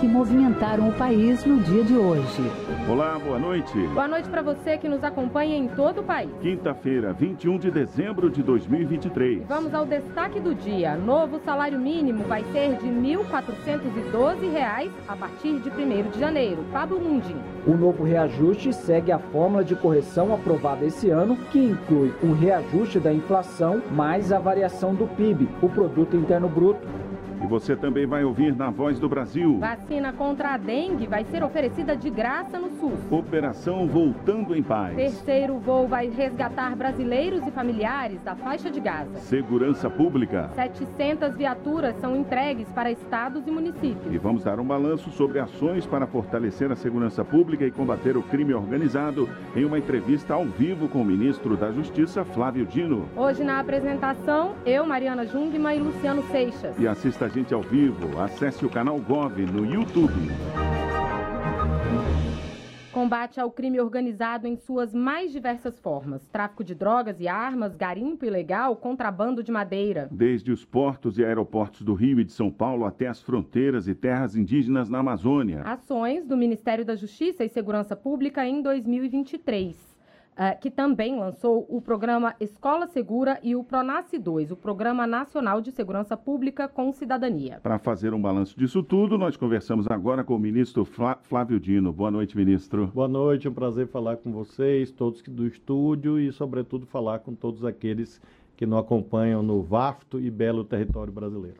que movimentaram o país no dia de hoje. Olá, boa noite. Boa noite para você que nos acompanha em todo o país. Quinta-feira, 21 de dezembro de 2023. Vamos ao destaque do dia. Novo salário mínimo vai ser de R$ 1.412 a partir de 1 de janeiro. Pablo Mundim. O novo reajuste segue a fórmula de correção aprovada esse ano, que inclui um reajuste da inflação mais a variação do PIB, o produto interno bruto. Você também vai ouvir na Voz do Brasil. Vacina contra a dengue vai ser oferecida de graça no SUS. Operação Voltando em Paz. Terceiro voo vai resgatar brasileiros e familiares da faixa de Gaza. Segurança Pública. 700 viaturas são entregues para estados e municípios. E vamos dar um balanço sobre ações para fortalecer a segurança pública e combater o crime organizado em uma entrevista ao vivo com o ministro da Justiça, Flávio Dino. Hoje na apresentação, eu, Mariana Jungmann e Luciano Seixas. E assista a gente ao vivo. Acesse o canal Gov no YouTube. Combate ao crime organizado em suas mais diversas formas: tráfico de drogas e armas, garimpo ilegal, contrabando de madeira. Desde os portos e aeroportos do Rio e de São Paulo até as fronteiras e terras indígenas na Amazônia. Ações do Ministério da Justiça e Segurança Pública em 2023 uh, que também lançou o programa Escola Segura e o Pronace 2, o Programa Nacional de Segurança Pública com Cidadania. Para fazer um balanço disso tudo, nós conversamos agora com o ministro Flávio Dino. Boa noite, ministro. Boa noite, é um prazer falar com vocês, todos do estúdio e, sobretudo, falar com todos aqueles que nos acompanham no vasto e belo território brasileiro.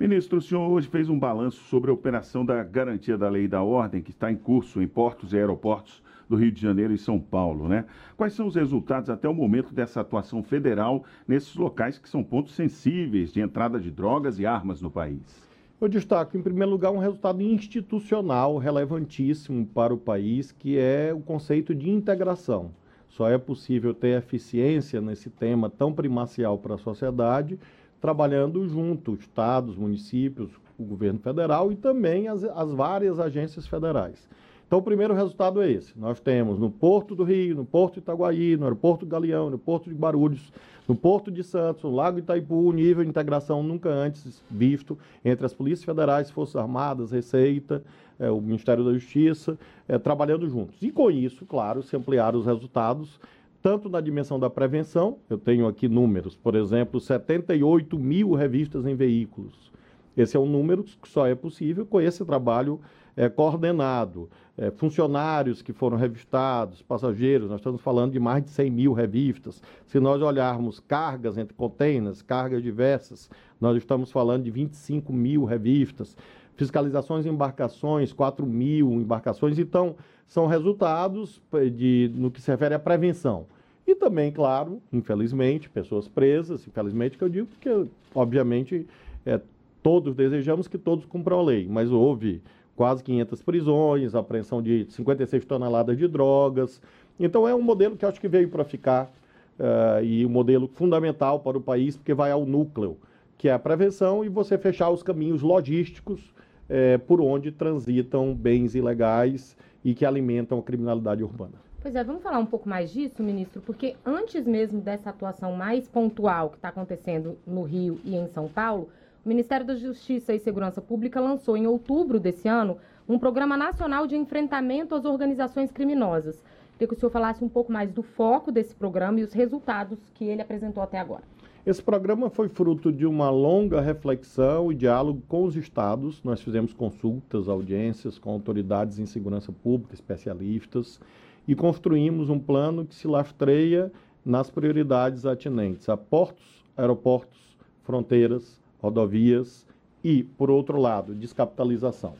Ministro, o senhor hoje fez um balanço sobre a operação da garantia da lei e da ordem que está em curso em portos e aeroportos do Rio de Janeiro e São Paulo, né? Quais são os resultados até o momento dessa atuação federal nesses locais que são pontos sensíveis de entrada de drogas e armas no país? Eu destaco, em primeiro lugar, um resultado institucional relevantíssimo para o país, que é o conceito de integração. Só é possível ter eficiência nesse tema tão primacial para a sociedade, trabalhando junto, estados, municípios, o governo federal e também as, as várias agências federais. Então, o primeiro resultado é esse. Nós temos no Porto do Rio, no Porto Itaguaí, no Aeroporto Galeão, no Porto de Guarulhos, no Porto de Santos, no Lago Itaipu, um nível de integração nunca antes visto entre as polícias federais, Forças Armadas, Receita, é, o Ministério da Justiça, é, trabalhando juntos. E com isso, claro, se ampliaram os resultados, tanto na dimensão da prevenção, eu tenho aqui números, por exemplo, 78 mil revistas em veículos. Esse é um número que só é possível com esse trabalho é, coordenado é, funcionários que foram revistados, passageiros, nós estamos falando de mais de 100 mil revistas. Se nós olharmos cargas entre containers, cargas diversas, nós estamos falando de 25 mil revistas. Fiscalizações em embarcações, 4 mil embarcações. Então, são resultados eh, de, no que se refere à prevenção. E também, claro, infelizmente, pessoas presas, infelizmente que eu digo, porque, obviamente, é, todos desejamos que todos cumpram a lei, mas houve quase 500 prisões, apreensão de 56 toneladas de drogas. Então é um modelo que acho que veio para ficar uh, e um modelo fundamental para o país, porque vai ao núcleo, que é a prevenção e você fechar os caminhos logísticos uh, por onde transitam bens ilegais e que alimentam a criminalidade urbana. Pois é, vamos falar um pouco mais disso, ministro, porque antes mesmo dessa atuação mais pontual que está acontecendo no Rio e em São Paulo, o Ministério da Justiça e Segurança Pública lançou em outubro desse ano um programa nacional de enfrentamento às organizações criminosas. Queria que o senhor falasse um pouco mais do foco desse programa e os resultados que ele apresentou até agora. Esse programa foi fruto de uma longa reflexão e diálogo com os estados. Nós fizemos consultas, audiências com autoridades em segurança pública, especialistas, e construímos um plano que se lastreia nas prioridades atinentes a portos, aeroportos, fronteiras, rodovias e, por outro lado, descapitalização.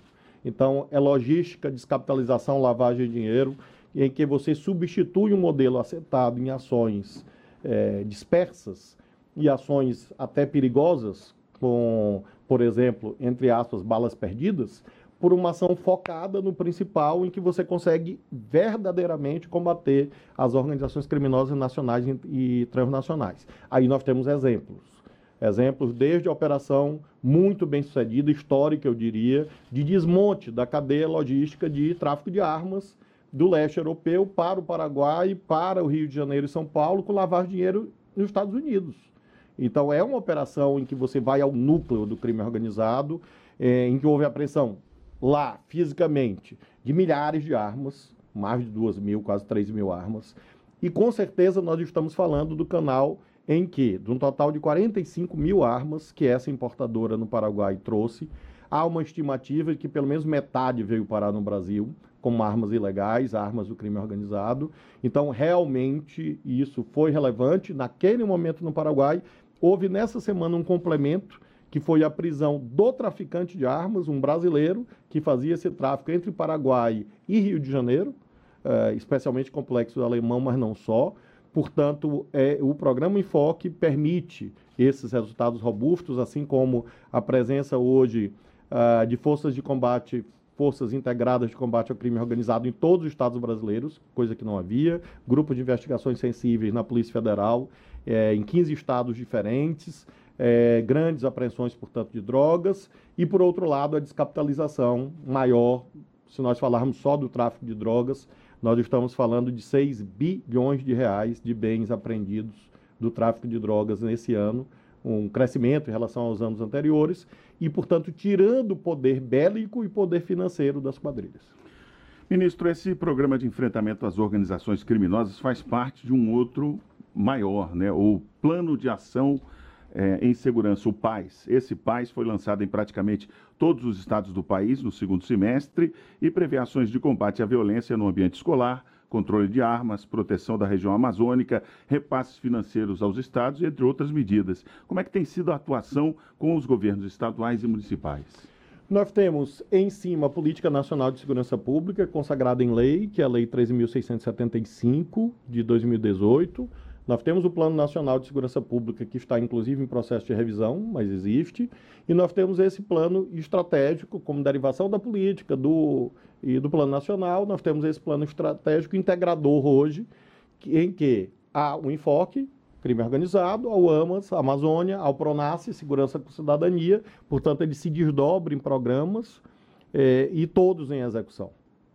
Então, é logística, descapitalização, lavagem de dinheiro, em que você substitui um modelo assentado em ações é, dispersas e ações até perigosas, com, por exemplo, entre aspas, balas perdidas, por uma ação focada no principal, em que você consegue verdadeiramente combater as organizações criminosas nacionais e transnacionais. Aí nós temos exemplos. Exemplos desde a operação muito bem sucedida, histórica, eu diria, de desmonte da cadeia logística de tráfico de armas do leste europeu para o Paraguai, para o Rio de Janeiro e São Paulo, com lavar dinheiro nos Estados Unidos. Então, é uma operação em que você vai ao núcleo do crime organizado, é, em que houve apreensão lá, fisicamente, de milhares de armas, mais de duas mil, quase três mil armas. E com certeza nós estamos falando do canal em que, de um total de 45 mil armas que essa importadora no Paraguai trouxe, há uma estimativa de que pelo menos metade veio parar no Brasil como armas ilegais, armas do crime organizado. Então, realmente, isso foi relevante. Naquele momento no Paraguai, houve nessa semana um complemento que foi a prisão do traficante de armas, um brasileiro que fazia esse tráfico entre Paraguai e Rio de Janeiro, uh, especialmente complexo alemão, mas não só. Portanto, é, o programa Enfoque permite esses resultados robustos, assim como a presença hoje uh, de forças de combate, forças integradas de combate ao crime organizado em todos os estados brasileiros, coisa que não havia, grupo de investigações sensíveis na Polícia Federal, é, em 15 estados diferentes, é, grandes apreensões, portanto, de drogas, e, por outro lado, a descapitalização maior, se nós falarmos só do tráfico de drogas, nós estamos falando de 6 bilhões de reais de bens apreendidos do tráfico de drogas nesse ano, um crescimento em relação aos anos anteriores, e, portanto, tirando o poder bélico e poder financeiro das quadrilhas. Ministro, esse programa de enfrentamento às organizações criminosas faz parte de um outro maior, né? o Plano de Ação é, em segurança, o PAIS. Esse PAIS foi lançado em praticamente todos os estados do país no segundo semestre e prevê ações de combate à violência no ambiente escolar, controle de armas, proteção da região amazônica, repasses financeiros aos estados, entre outras medidas. Como é que tem sido a atuação com os governos estaduais e municipais? Nós temos em cima a Política Nacional de Segurança Pública, consagrada em lei, que é a Lei 13.675 de 2018 nós temos o Plano Nacional de Segurança Pública, que está inclusive em processo de revisão, mas existe, e nós temos esse plano estratégico, como derivação da política do, e do Plano Nacional, nós temos esse plano estratégico integrador hoje, em que há um enfoque crime organizado, ao AMAS, Amazônia, ao PRONASSE, Segurança com Cidadania, portanto, ele se desdobra em programas eh, e todos em execução.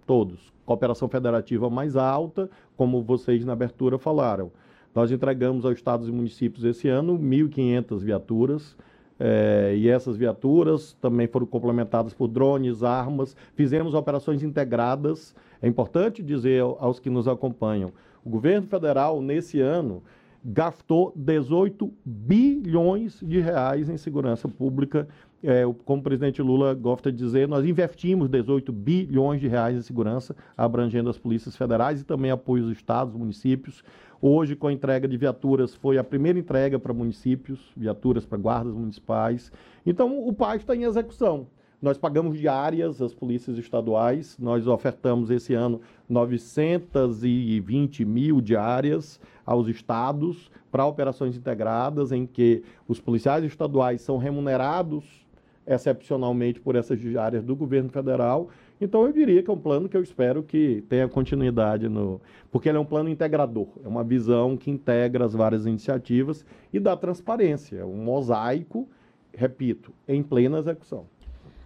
Todos. Cooperação federativa mais alta, como vocês na abertura falaram. Nós entregamos aos estados e municípios esse ano 1.500 viaturas, é, e essas viaturas também foram complementadas por drones, armas. Fizemos operações integradas. É importante dizer aos que nos acompanham: o governo federal, nesse ano, gastou 18 bilhões de reais em segurança pública. É, como o presidente Lula gosta de dizer, nós investimos 18 bilhões de reais em segurança, abrangendo as polícias federais e também apoio aos estados, municípios. Hoje, com a entrega de viaturas, foi a primeira entrega para municípios, viaturas para guardas municipais. Então, o PAI está em execução. Nós pagamos diárias às polícias estaduais, nós ofertamos esse ano 920 mil diárias aos estados para operações integradas, em que os policiais estaduais são remunerados excepcionalmente por essas diárias do governo federal então eu diria que é um plano que eu espero que tenha continuidade no, porque ele é um plano integrador, é uma visão que integra as várias iniciativas e dá transparência, é um mosaico, repito, em plena execução.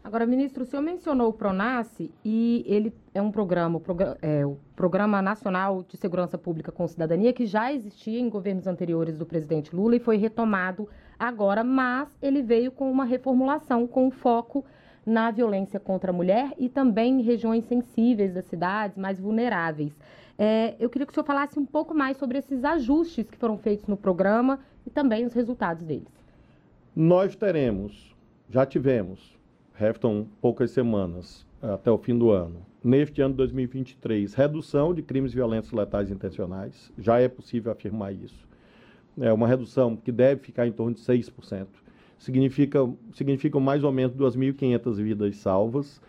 Agora, ministro, o senhor mencionou o Pronace e ele é um programa, é, o Programa Nacional de Segurança Pública com Cidadania, que já existia em governos anteriores do presidente Lula e foi retomado agora, mas ele veio com uma reformulação com foco na violência contra a mulher e também em regiões sensíveis das cidades, mais vulneráveis. É, eu queria que o senhor falasse um pouco mais sobre esses ajustes que foram feitos no programa e também os resultados deles. Nós teremos, já tivemos, restam poucas semanas até o fim do ano, neste ano de 2023, redução de crimes violentos letais intencionais, já é possível afirmar isso. É uma redução que deve ficar em torno de 6% significa, significam mais ou menos 2.500 vidas salvas.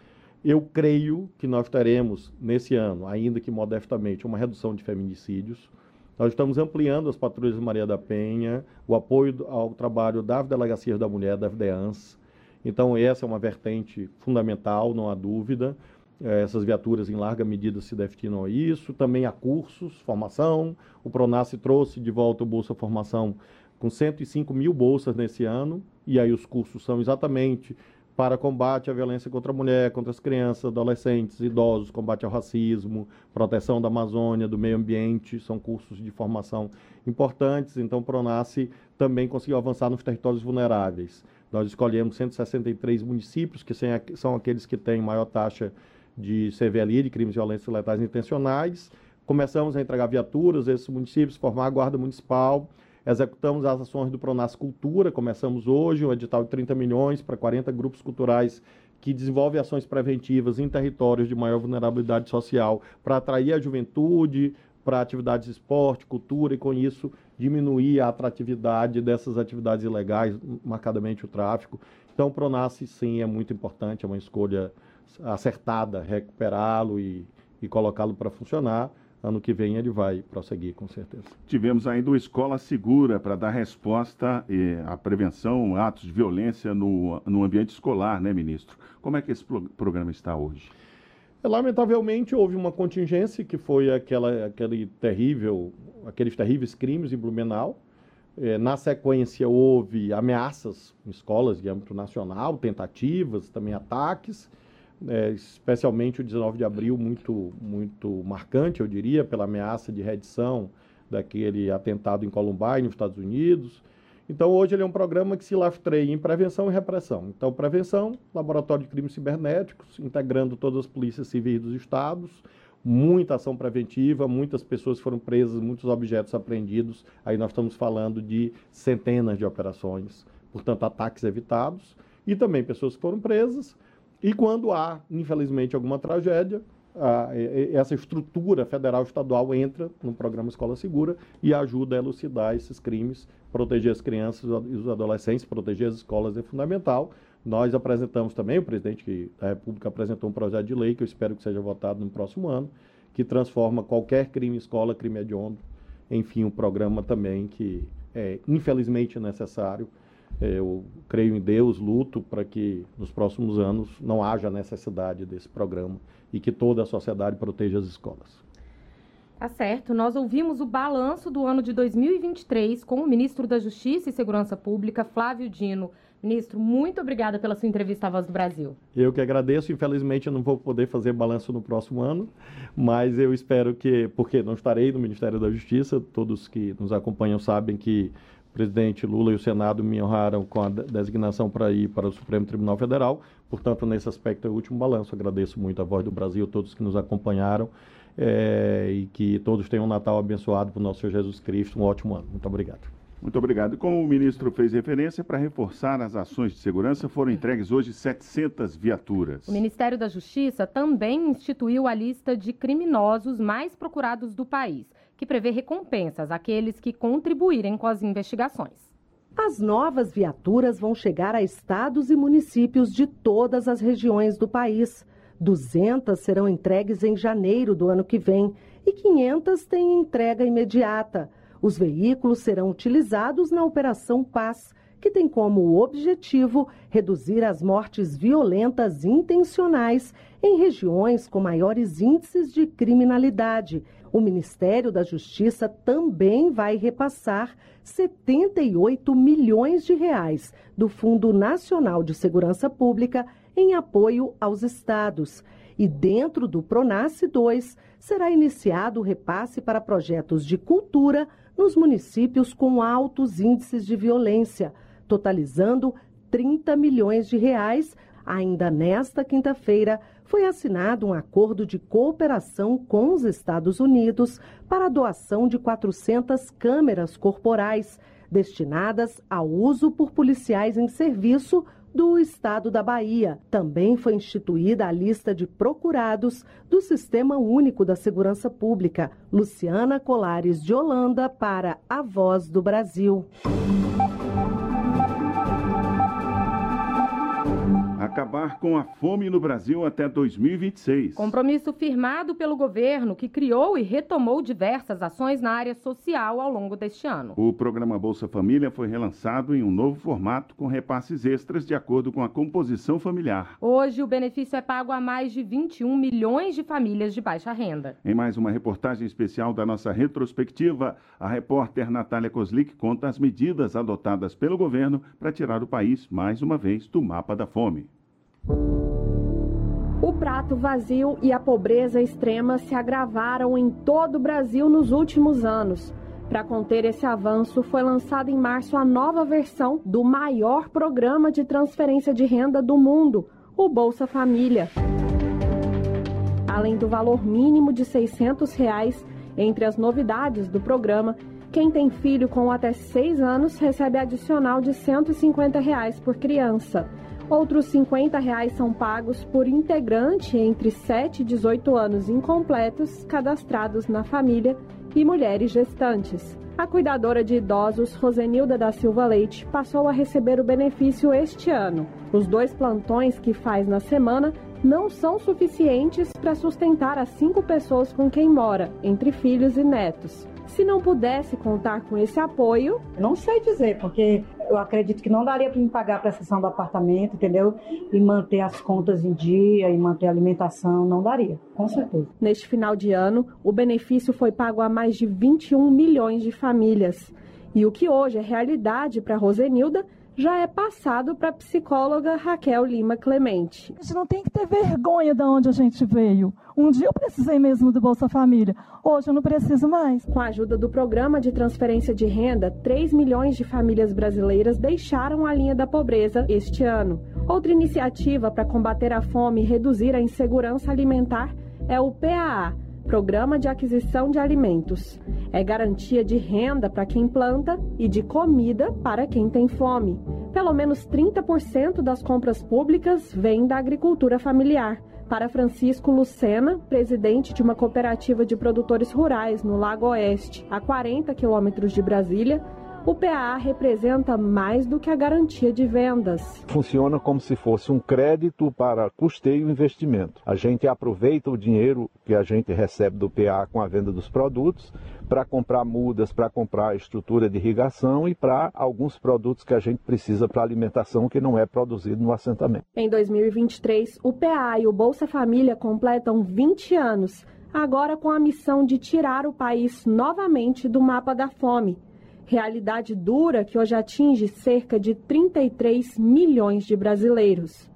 Eu creio que nós teremos, nesse ano, ainda que modestamente, uma redução de feminicídios. Nós estamos ampliando as patrulhas Maria da Penha, o apoio ao trabalho das delegacias da mulher, da FDEANS. Então, essa é uma vertente fundamental, não há dúvida. Eh, essas viaturas, em larga medida, se destinam a isso. Também há cursos, formação. O Pronace trouxe de volta o Bolsa Formação com 105 mil bolsas nesse ano, e aí os cursos são exatamente para combate à violência contra a mulher, contra as crianças, adolescentes, idosos, combate ao racismo, proteção da Amazônia, do meio ambiente, são cursos de formação importantes. Então, o Pronace também conseguiu avançar nos territórios vulneráveis. Nós escolhemos 163 municípios, que são aqueles que têm maior taxa de CVLI, de crimes violentos e letais intencionais. Começamos a entregar viaturas a esses municípios, formar a guarda municipal, Executamos as ações do Pronas Cultura, começamos hoje um edital de 30 milhões para 40 grupos culturais que desenvolvem ações preventivas em territórios de maior vulnerabilidade social para atrair a juventude para atividades de esporte, cultura e com isso diminuir a atratividade dessas atividades ilegais, marcadamente o tráfico. Então, o Pronas sim é muito importante, é uma escolha acertada, recuperá-lo e, e colocá-lo para funcionar ano que vem ele vai prosseguir, com certeza. Tivemos ainda o Escola Segura para dar resposta à prevenção, atos de violência no, no ambiente escolar, né, ministro? Como é que esse pro programa está hoje? Lamentavelmente houve uma contingência que foi aquela, aquele terrível, aqueles terríveis crimes em Blumenau. É, na sequência houve ameaças em escolas de âmbito nacional, tentativas, também ataques é, especialmente o 19 de abril, muito, muito marcante, eu diria, pela ameaça de reedição daquele atentado em Columbine, nos Estados Unidos. Então, hoje ele é um programa que se lastreia em prevenção e repressão. Então, prevenção, laboratório de crimes cibernéticos, integrando todas as polícias civis dos estados, muita ação preventiva, muitas pessoas foram presas, muitos objetos apreendidos. Aí nós estamos falando de centenas de operações, portanto, ataques evitados, e também pessoas que foram presas, e quando há, infelizmente, alguma tragédia, a, essa estrutura federal estadual entra no programa Escola Segura e ajuda a elucidar esses crimes, proteger as crianças e os adolescentes, proteger as escolas é fundamental. Nós apresentamos também, o presidente da República apresentou um projeto de lei que eu espero que seja votado no próximo ano, que transforma qualquer crime escola, crime hediondo. Enfim, um programa também que é infelizmente necessário eu creio em Deus, luto para que nos próximos anos não haja necessidade desse programa e que toda a sociedade proteja as escolas. Tá certo. Nós ouvimos o balanço do ano de 2023 com o ministro da Justiça e Segurança Pública, Flávio Dino. Ministro, muito obrigada pela sua entrevista à Voz do Brasil. Eu que agradeço. Infelizmente, eu não vou poder fazer balanço no próximo ano, mas eu espero que, porque não estarei no Ministério da Justiça, todos que nos acompanham sabem que presidente Lula e o Senado me honraram com a designação para ir para o Supremo Tribunal Federal. Portanto, nesse aspecto é o último balanço. Agradeço muito a Voz do Brasil, todos que nos acompanharam é, e que todos tenham um Natal abençoado por nosso Senhor Jesus Cristo. Um ótimo ano. Muito obrigado. Muito obrigado. E como o ministro fez referência, para reforçar as ações de segurança, foram entregues hoje 700 viaturas. O Ministério da Justiça também instituiu a lista de criminosos mais procurados do país que prevê recompensas àqueles que contribuírem com as investigações. As novas viaturas vão chegar a estados e municípios de todas as regiões do país. 200 serão entregues em janeiro do ano que vem e 500 têm entrega imediata. Os veículos serão utilizados na Operação Paz, que tem como objetivo reduzir as mortes violentas intencionais em regiões com maiores índices de criminalidade o Ministério da Justiça também vai repassar 78 milhões de reais do Fundo Nacional de Segurança Pública em apoio aos estados. E dentro do Pronace 2 será iniciado o repasse para projetos de cultura nos municípios com altos índices de violência, totalizando 30 milhões de reais ainda nesta quinta-feira foi assinado um acordo de cooperação com os Estados Unidos para a doação de 400 câmeras corporais destinadas ao uso por policiais em serviço do estado da Bahia. Também foi instituída a lista de procurados do Sistema Único da Segurança Pública. Luciana Colares de Holanda para a Voz do Brasil. Acabar com a fome no Brasil até 2026. Compromisso firmado pelo governo, que criou e retomou diversas ações na área social ao longo deste ano. O programa Bolsa Família foi relançado em um novo formato com repasses extras de acordo com a composição familiar. Hoje, o benefício é pago a mais de 21 milhões de famílias de baixa renda. Em mais uma reportagem especial da nossa retrospectiva, a repórter Natália Kozlik conta as medidas adotadas pelo governo para tirar o país, mais uma vez, do mapa da fome. O prato vazio e a pobreza extrema se agravaram em todo o Brasil nos últimos anos. Para conter esse avanço, foi lançada em março a nova versão do maior programa de transferência de renda do mundo, o Bolsa Família. Além do valor mínimo de 600 reais, entre as novidades do programa, quem tem filho com até 6 anos recebe adicional de 150 reais por criança. Outros 50 reais são pagos por integrante entre 7 e 18 anos incompletos cadastrados na família e mulheres gestantes. A cuidadora de idosos, Rosenilda da Silva Leite, passou a receber o benefício este ano. Os dois plantões que faz na semana não são suficientes para sustentar as cinco pessoas com quem mora, entre filhos e netos. Se não pudesse contar com esse apoio. Não sei dizer, porque eu acredito que não daria para me pagar a prestação do apartamento, entendeu? E manter as contas em dia e manter a alimentação, não daria, com certeza. Neste final de ano, o benefício foi pago a mais de 21 milhões de famílias. E o que hoje é realidade para Rosenilda já é passado para a psicóloga Raquel Lima Clemente. A gente não tem que ter vergonha de onde a gente veio. Um dia eu precisei mesmo do Bolsa Família, hoje eu não preciso mais. Com a ajuda do programa de transferência de renda, 3 milhões de famílias brasileiras deixaram a linha da pobreza este ano. Outra iniciativa para combater a fome e reduzir a insegurança alimentar é o PAA Programa de Aquisição de Alimentos. É garantia de renda para quem planta e de comida para quem tem fome. Pelo menos 30% das compras públicas vêm da agricultura familiar. Para Francisco Lucena, presidente de uma cooperativa de produtores rurais no Lago Oeste, a 40 quilômetros de Brasília, o PAA representa mais do que a garantia de vendas. Funciona como se fosse um crédito para custeio e investimento. A gente aproveita o dinheiro que a gente recebe do PAA com a venda dos produtos para comprar mudas, para comprar estrutura de irrigação e para alguns produtos que a gente precisa para alimentação que não é produzido no assentamento. Em 2023, o PAA e o Bolsa Família completam 20 anos, agora com a missão de tirar o país novamente do mapa da fome realidade dura que hoje atinge cerca de 33 milhões de brasileiros.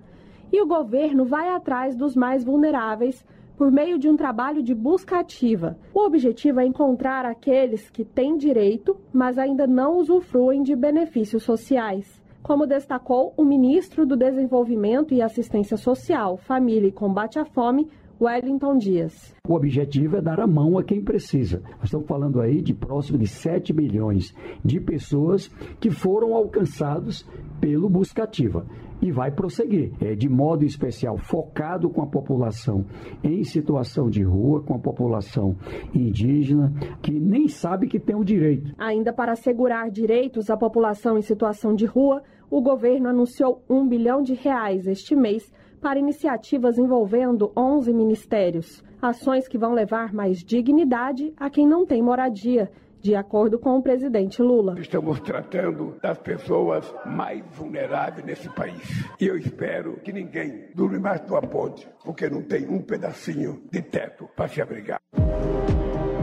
E o governo vai atrás dos mais vulneráveis por meio de um trabalho de busca ativa. O objetivo é encontrar aqueles que têm direito, mas ainda não usufruem de benefícios sociais. Como destacou o ministro do Desenvolvimento e Assistência Social, Família e Combate à Fome, Wellington Dias. O objetivo é dar a mão a quem precisa. Nós estamos falando aí de próximo de 7 milhões de pessoas que foram alcançados pelo Buscativa e vai prosseguir, é, de modo especial focado com a população em situação de rua, com a população indígena, que nem sabe que tem o direito. Ainda para assegurar direitos à população em situação de rua, o governo anunciou um bilhão de reais este mês para iniciativas envolvendo 11 ministérios. Ações que vão levar mais dignidade a quem não tem moradia, de acordo com o presidente Lula. Estamos tratando das pessoas mais vulneráveis nesse país. E eu espero que ninguém durma mais numa ponte, porque não tem um pedacinho de teto para se abrigar.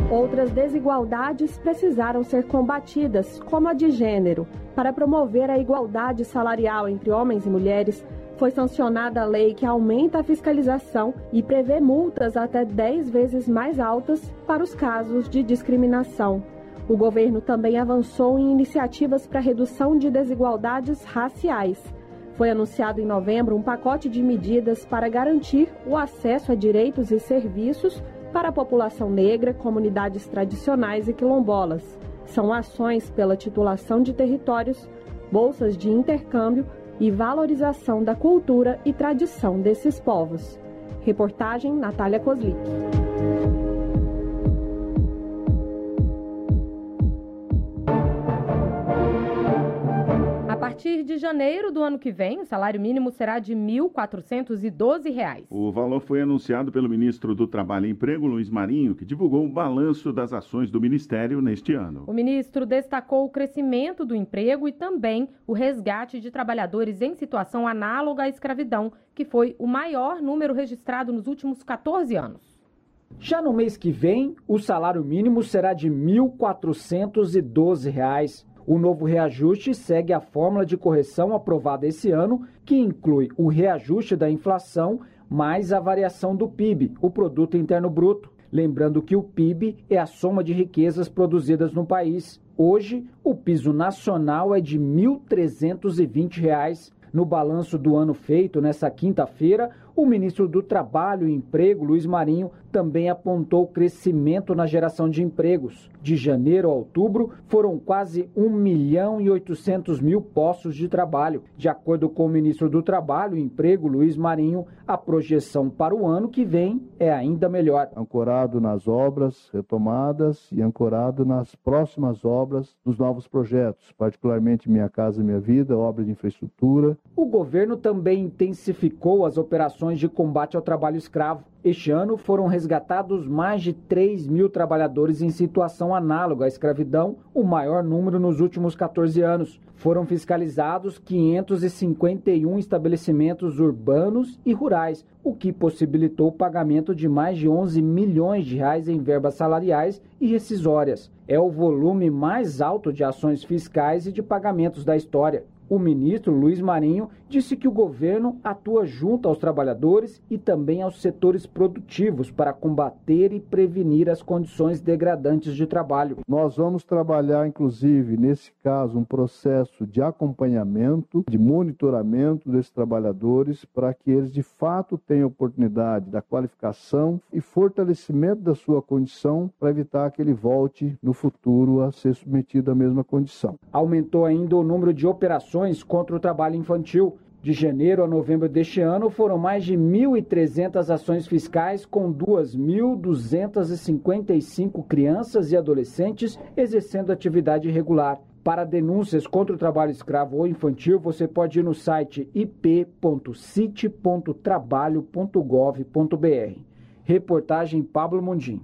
Outras desigualdades precisaram ser combatidas, como a de gênero. Para promover a igualdade salarial entre homens e mulheres, foi sancionada a lei que aumenta a fiscalização e prevê multas até 10 vezes mais altas para os casos de discriminação. O governo também avançou em iniciativas para redução de desigualdades raciais. Foi anunciado em novembro um pacote de medidas para garantir o acesso a direitos e serviços para a população negra, comunidades tradicionais e quilombolas. São ações pela titulação de territórios, bolsas de intercâmbio e valorização da cultura e tradição desses povos. Reportagem Natália Kozlik. Partir de janeiro do ano que vem, o salário mínimo será de R$ 1.412. O valor foi anunciado pelo ministro do Trabalho e Emprego, Luiz Marinho, que divulgou o balanço das ações do ministério neste ano. O ministro destacou o crescimento do emprego e também o resgate de trabalhadores em situação análoga à escravidão, que foi o maior número registrado nos últimos 14 anos. Já no mês que vem, o salário mínimo será de R$ 1.412. O novo reajuste segue a fórmula de correção aprovada esse ano, que inclui o reajuste da inflação mais a variação do PIB, o Produto Interno Bruto. Lembrando que o PIB é a soma de riquezas produzidas no país. Hoje, o piso nacional é de R$ 1.320. No balanço do ano feito nesta quinta-feira, o ministro do Trabalho e Emprego, Luiz Marinho, também apontou crescimento na geração de empregos. De janeiro a outubro, foram quase 1 milhão e 800 mil postos de trabalho. De acordo com o ministro do Trabalho e Emprego, Luiz Marinho, a projeção para o ano que vem é ainda melhor. Ancorado nas obras retomadas e ancorado nas próximas obras dos novos projetos, particularmente Minha Casa Minha Vida, obra de infraestrutura. O governo também intensificou as operações ações de combate ao trabalho escravo. Este ano foram resgatados mais de 3 mil trabalhadores em situação análoga à escravidão, o maior número nos últimos 14 anos. Foram fiscalizados 551 estabelecimentos urbanos e rurais, o que possibilitou o pagamento de mais de 11 milhões de reais em verbas salariais e rescisórias. É o volume mais alto de ações fiscais e de pagamentos da história. O ministro Luiz Marinho disse que o governo atua junto aos trabalhadores e também aos setores produtivos para combater e prevenir as condições degradantes de trabalho. Nós vamos trabalhar, inclusive, nesse caso, um processo de acompanhamento, de monitoramento desses trabalhadores, para que eles de fato tenham oportunidade da qualificação e fortalecimento da sua condição para evitar que ele volte no futuro a ser submetido à mesma condição. Aumentou ainda o número de operações ações contra o trabalho infantil. De janeiro a novembro deste ano, foram mais de 1.300 ações fiscais com 2.255 crianças e adolescentes exercendo atividade irregular. Para denúncias contra o trabalho escravo ou infantil, você pode ir no site ip.cite.trabalho.gov.br. Reportagem Pablo Mundim.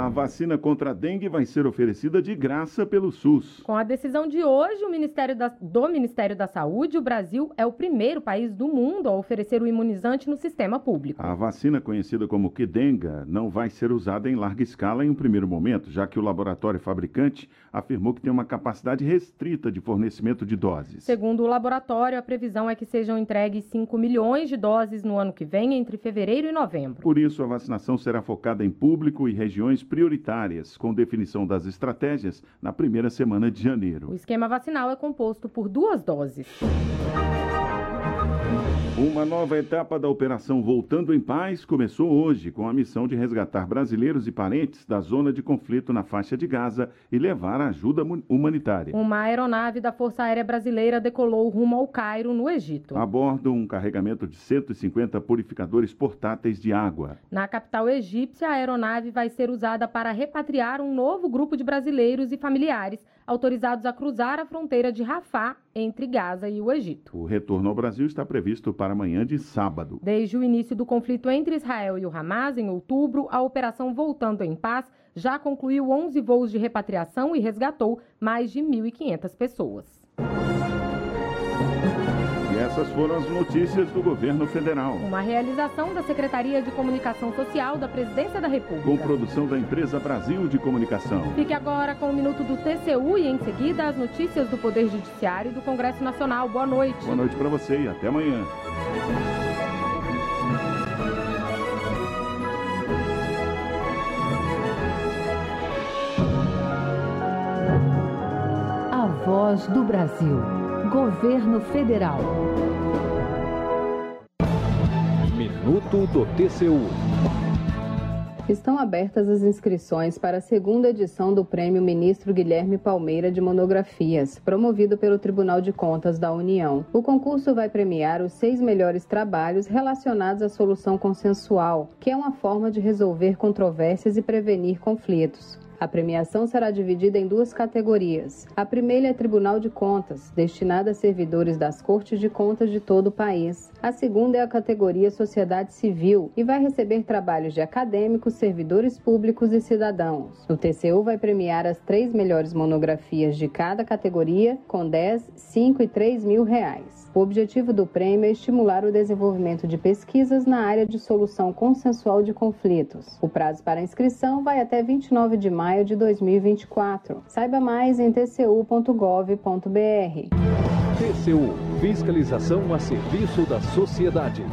A vacina contra a dengue vai ser oferecida de graça pelo SUS. Com a decisão de hoje Ministério da, do Ministério da Saúde, o Brasil é o primeiro país do mundo a oferecer o imunizante no sistema público. A vacina, conhecida como Qdenga, não vai ser usada em larga escala em um primeiro momento, já que o laboratório fabricante afirmou que tem uma capacidade restrita de fornecimento de doses. Segundo o laboratório, a previsão é que sejam entregues 5 milhões de doses no ano que vem, entre fevereiro e novembro. Por isso, a vacinação será focada em público e regiões prioritárias, com definição das estratégias na primeira semana de janeiro. O esquema vacinal é composto por duas doses. Uma nova etapa da Operação Voltando em Paz começou hoje com a missão de resgatar brasileiros e parentes da zona de conflito na faixa de Gaza e levar ajuda humanitária. Uma aeronave da Força Aérea Brasileira decolou rumo ao Cairo, no Egito. A bordo, um carregamento de 150 purificadores portáteis de água. Na capital egípcia, a aeronave vai ser usada para repatriar um novo grupo de brasileiros e familiares autorizados a cruzar a fronteira de Rafah entre Gaza e o Egito. O retorno ao Brasil está previsto para amanhã de sábado. Desde o início do conflito entre Israel e o Hamas, em outubro, a operação Voltando em Paz já concluiu 11 voos de repatriação e resgatou mais de 1.500 pessoas. Essas foram as notícias do governo federal. Uma realização da Secretaria de Comunicação Social da Presidência da República. Com produção da empresa Brasil de Comunicação. Fique agora com o minuto do TCU e em seguida as notícias do Poder Judiciário e do Congresso Nacional. Boa noite. Boa noite para você e até amanhã. A voz do Brasil. Governo Federal. Minuto do TCU. Estão abertas as inscrições para a segunda edição do Prêmio Ministro Guilherme Palmeira de Monografias, promovido pelo Tribunal de Contas da União. O concurso vai premiar os seis melhores trabalhos relacionados à solução consensual, que é uma forma de resolver controvérsias e prevenir conflitos. A premiação será dividida em duas categorias. A primeira é Tribunal de Contas, destinada a servidores das Cortes de Contas de todo o país. A segunda é a categoria Sociedade Civil e vai receber trabalhos de acadêmicos, servidores públicos e cidadãos. O TCU vai premiar as três melhores monografias de cada categoria com 10, 5 e 3 mil reais. O objetivo do prêmio é estimular o desenvolvimento de pesquisas na área de solução consensual de conflitos. O prazo para inscrição vai até 29 de maio maio de 2024. Saiba mais em tcu.gov.br. TCU Fiscalização a serviço da sociedade.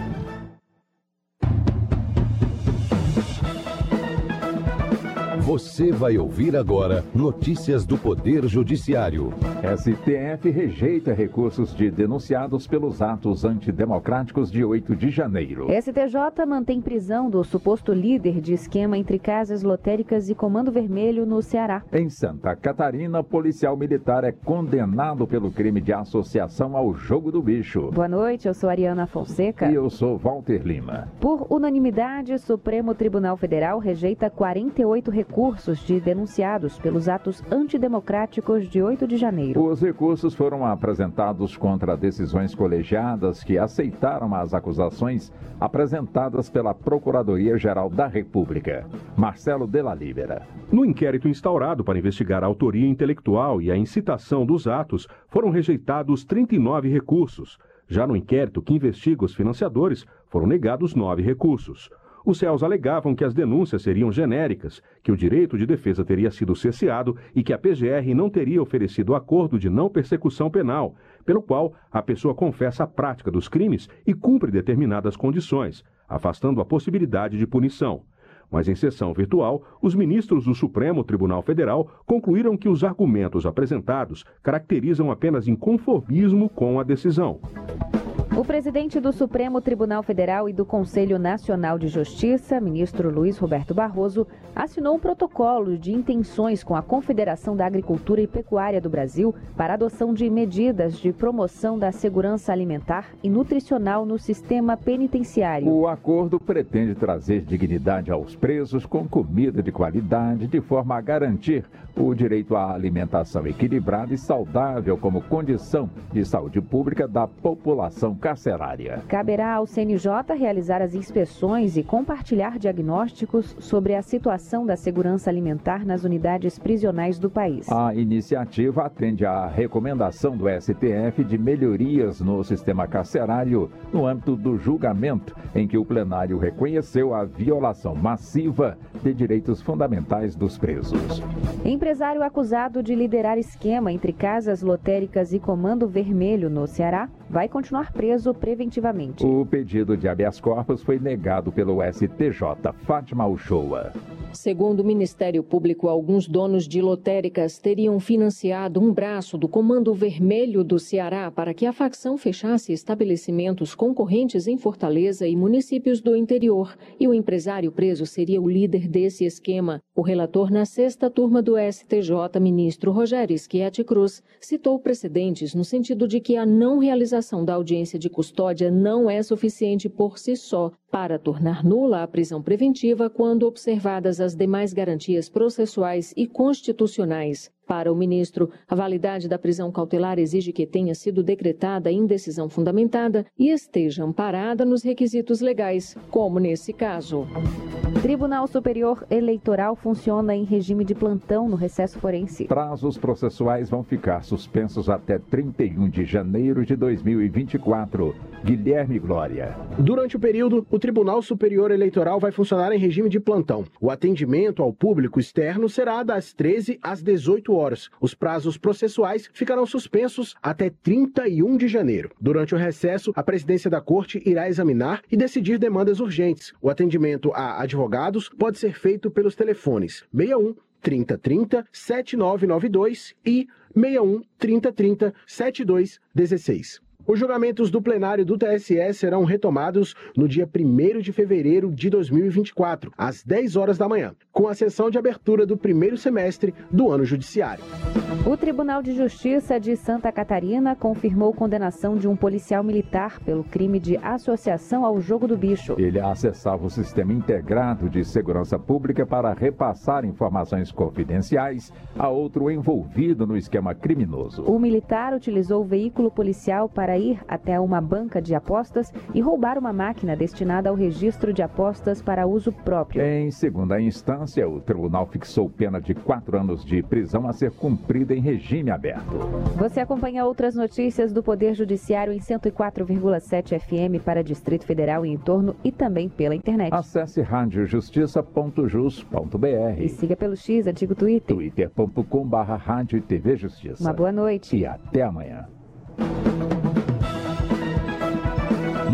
Você vai ouvir agora notícias do Poder Judiciário. STF rejeita recursos de denunciados pelos atos antidemocráticos de 8 de janeiro. STJ mantém prisão do suposto líder de esquema entre casas lotéricas e Comando Vermelho no Ceará. Em Santa Catarina, policial militar é condenado pelo crime de associação ao jogo do bicho. Boa noite, eu sou Ariana Fonseca. E eu sou Walter Lima. Por unanimidade, Supremo Tribunal Federal rejeita 48 recursos recursos de denunciados pelos atos antidemocráticos de 8 de janeiro. Os recursos foram apresentados contra decisões colegiadas que aceitaram as acusações apresentadas pela Procuradoria-Geral da República. Marcelo Della Libera. No inquérito instaurado para investigar a autoria intelectual e a incitação dos atos, foram rejeitados 39 recursos. Já no inquérito que investiga os financiadores, foram negados nove recursos. Os réus alegavam que as denúncias seriam genéricas, que o direito de defesa teria sido cesseado e que a PGR não teria oferecido acordo de não persecução penal, pelo qual a pessoa confessa a prática dos crimes e cumpre determinadas condições, afastando a possibilidade de punição. Mas em sessão virtual, os ministros do Supremo Tribunal Federal concluíram que os argumentos apresentados caracterizam apenas inconformismo com a decisão. O presidente do Supremo Tribunal Federal e do Conselho Nacional de Justiça, ministro Luiz Roberto Barroso, assinou um protocolo de intenções com a Confederação da Agricultura e Pecuária do Brasil para adoção de medidas de promoção da segurança alimentar e nutricional no sistema penitenciário. O acordo pretende trazer dignidade aos presos com comida de qualidade, de forma a garantir o direito à alimentação equilibrada e saudável como condição de saúde pública da população carcerária. Caberá ao CNJ realizar as inspeções e compartilhar diagnósticos sobre a situação da segurança alimentar nas unidades prisionais do país. A iniciativa atende à recomendação do STF de melhorias no sistema carcerário no âmbito do julgamento, em que o plenário reconheceu a violação massiva de direitos fundamentais dos presos. Empresário acusado de liderar esquema entre casas lotéricas e Comando Vermelho no Ceará vai continuar preso preventivamente. O pedido de habeas corpus foi negado pelo STJ. Fátima Uchoa. Segundo o Ministério Público, alguns donos de lotéricas teriam financiado um braço do Comando Vermelho do Ceará para que a facção fechasse estabelecimentos concorrentes em Fortaleza e municípios do interior, e o empresário preso seria o líder desse esquema. O relator na sexta turma do STJ, ministro Rogério Schietti Cruz, citou precedentes no sentido de que a não realização da audiência de custódia não é suficiente por si só para tornar nula a prisão preventiva quando observadas as demais garantias processuais e constitucionais. Para o ministro, a validade da prisão cautelar exige que tenha sido decretada em decisão fundamentada e esteja amparada nos requisitos legais, como nesse caso. Tribunal Superior Eleitoral funciona em regime de plantão no recesso forense. Prazos processuais vão ficar suspensos até 31 de janeiro de 2024. Guilherme Glória. Durante o período, o Tribunal Superior Eleitoral vai funcionar em regime de plantão. O atendimento ao público externo será das 13 às 18 horas. Os prazos processuais ficarão suspensos até 31 de janeiro. Durante o recesso, a presidência da Corte irá examinar e decidir demandas urgentes. O atendimento a advogados pode ser feito pelos telefones 61 3030 7992 e 61 3030 7216. Os julgamentos do plenário do TSE serão retomados no dia 1 de fevereiro de 2024, às 10 horas da manhã, com a sessão de abertura do primeiro semestre do ano judiciário. O Tribunal de Justiça de Santa Catarina confirmou condenação de um policial militar pelo crime de associação ao jogo do bicho. Ele acessava o sistema integrado de segurança pública para repassar informações confidenciais a outro envolvido no esquema criminoso. O militar utilizou o veículo policial para para ir até uma banca de apostas e roubar uma máquina destinada ao registro de apostas para uso próprio. Em segunda instância, o tribunal fixou pena de quatro anos de prisão a ser cumprida em regime aberto. Você acompanha outras notícias do Poder Judiciário em 104,7 FM para Distrito Federal e entorno e também pela internet. Acesse radiojustiça.jus.br e siga pelo X, antigo Twitter. twitter.com.br Rádio TV Justiça. Uma boa noite. E até amanhã.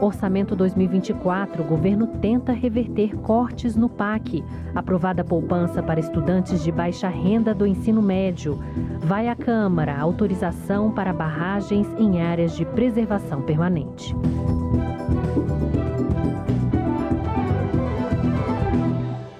Orçamento 2024, o governo tenta reverter cortes no PAC. Aprovada poupança para estudantes de baixa renda do ensino médio. Vai à Câmara autorização para barragens em áreas de preservação permanente.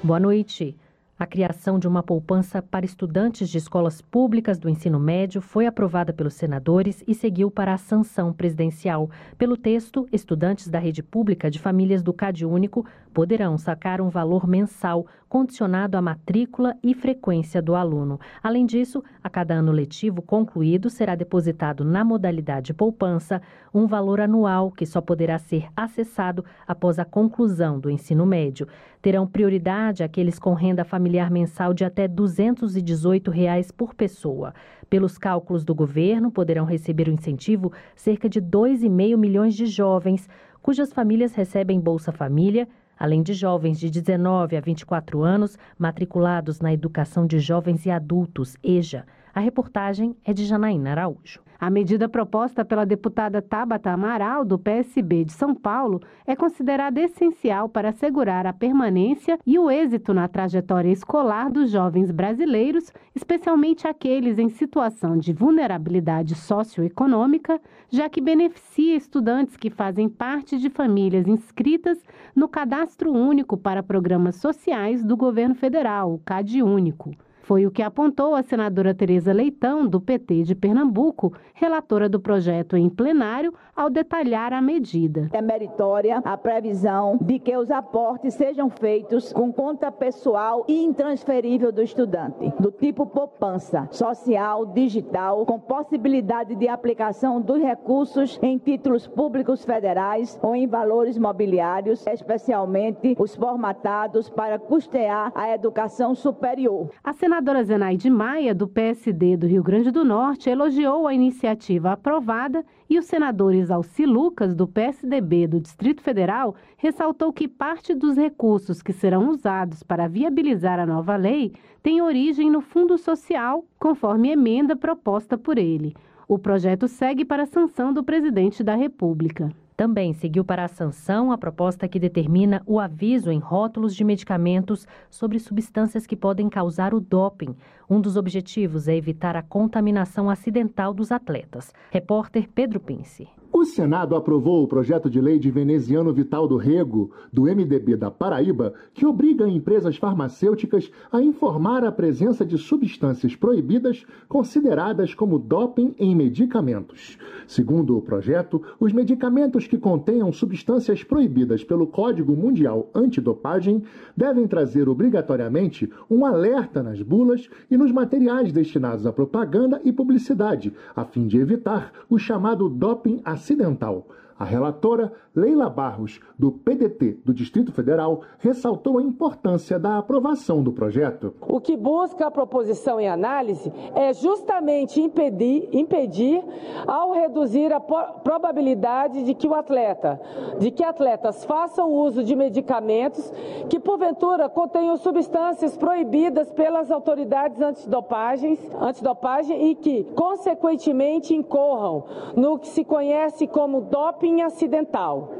Boa noite. A criação de uma poupança para estudantes de escolas públicas do ensino médio foi aprovada pelos senadores e seguiu para a sanção presidencial. Pelo texto, estudantes da rede pública de famílias do Cade Único poderão sacar um valor mensal condicionado à matrícula e frequência do aluno. Além disso, a cada ano letivo concluído será depositado na modalidade poupança um valor anual que só poderá ser acessado após a conclusão do ensino médio. Terão prioridade aqueles com renda familiar mensal de até 218 reais por pessoa. Pelos cálculos do governo, poderão receber o incentivo cerca de 2,5 milhões de jovens cujas famílias recebem Bolsa Família, além de jovens de 19 a 24 anos matriculados na Educação de Jovens e Adultos, EJA. A reportagem é de Janaína Araújo. A medida proposta pela deputada Tabata Amaral, do PSB de São Paulo, é considerada essencial para assegurar a permanência e o êxito na trajetória escolar dos jovens brasileiros, especialmente aqueles em situação de vulnerabilidade socioeconômica, já que beneficia estudantes que fazem parte de famílias inscritas no Cadastro Único para Programas Sociais do Governo Federal, o CAD Único. Foi o que apontou a senadora Tereza Leitão, do PT de Pernambuco, relatora do projeto em plenário, ao detalhar a medida. É meritória a previsão de que os aportes sejam feitos com conta pessoal e intransferível do estudante, do tipo poupança social, digital, com possibilidade de aplicação dos recursos em títulos públicos federais ou em valores mobiliários, especialmente os formatados para custear a educação superior. A senadora Zenaide Maia, do PSD do Rio Grande do Norte, elogiou a iniciativa aprovada e os senadores Alci Lucas, do PSDB do Distrito Federal, ressaltou que parte dos recursos que serão usados para viabilizar a nova lei tem origem no Fundo Social, conforme emenda proposta por ele. O projeto segue para sanção do presidente da República. Também seguiu para a sanção a proposta que determina o aviso em rótulos de medicamentos sobre substâncias que podem causar o doping. Um dos objetivos é evitar a contaminação acidental dos atletas. Repórter Pedro Pince. O Senado aprovou o projeto de lei de Veneziano Vital do Rego, do MDB da Paraíba, que obriga empresas farmacêuticas a informar a presença de substâncias proibidas consideradas como doping em medicamentos. Segundo o projeto, os medicamentos que contenham substâncias proibidas pelo Código Mundial Antidopagem devem trazer obrigatoriamente um alerta nas bulas e nos materiais destinados à propaganda e publicidade, a fim de evitar o chamado doping acidental. A relatora Leila Barros, do PDT do Distrito Federal, ressaltou a importância da aprovação do projeto. O que busca a proposição em análise é justamente impedir, impedir ao reduzir a probabilidade de que o atleta, de que atletas façam uso de medicamentos que porventura contenham substâncias proibidas pelas autoridades antidopagem, antidopagem e que consequentemente incorram no que se conhece como doping acidental,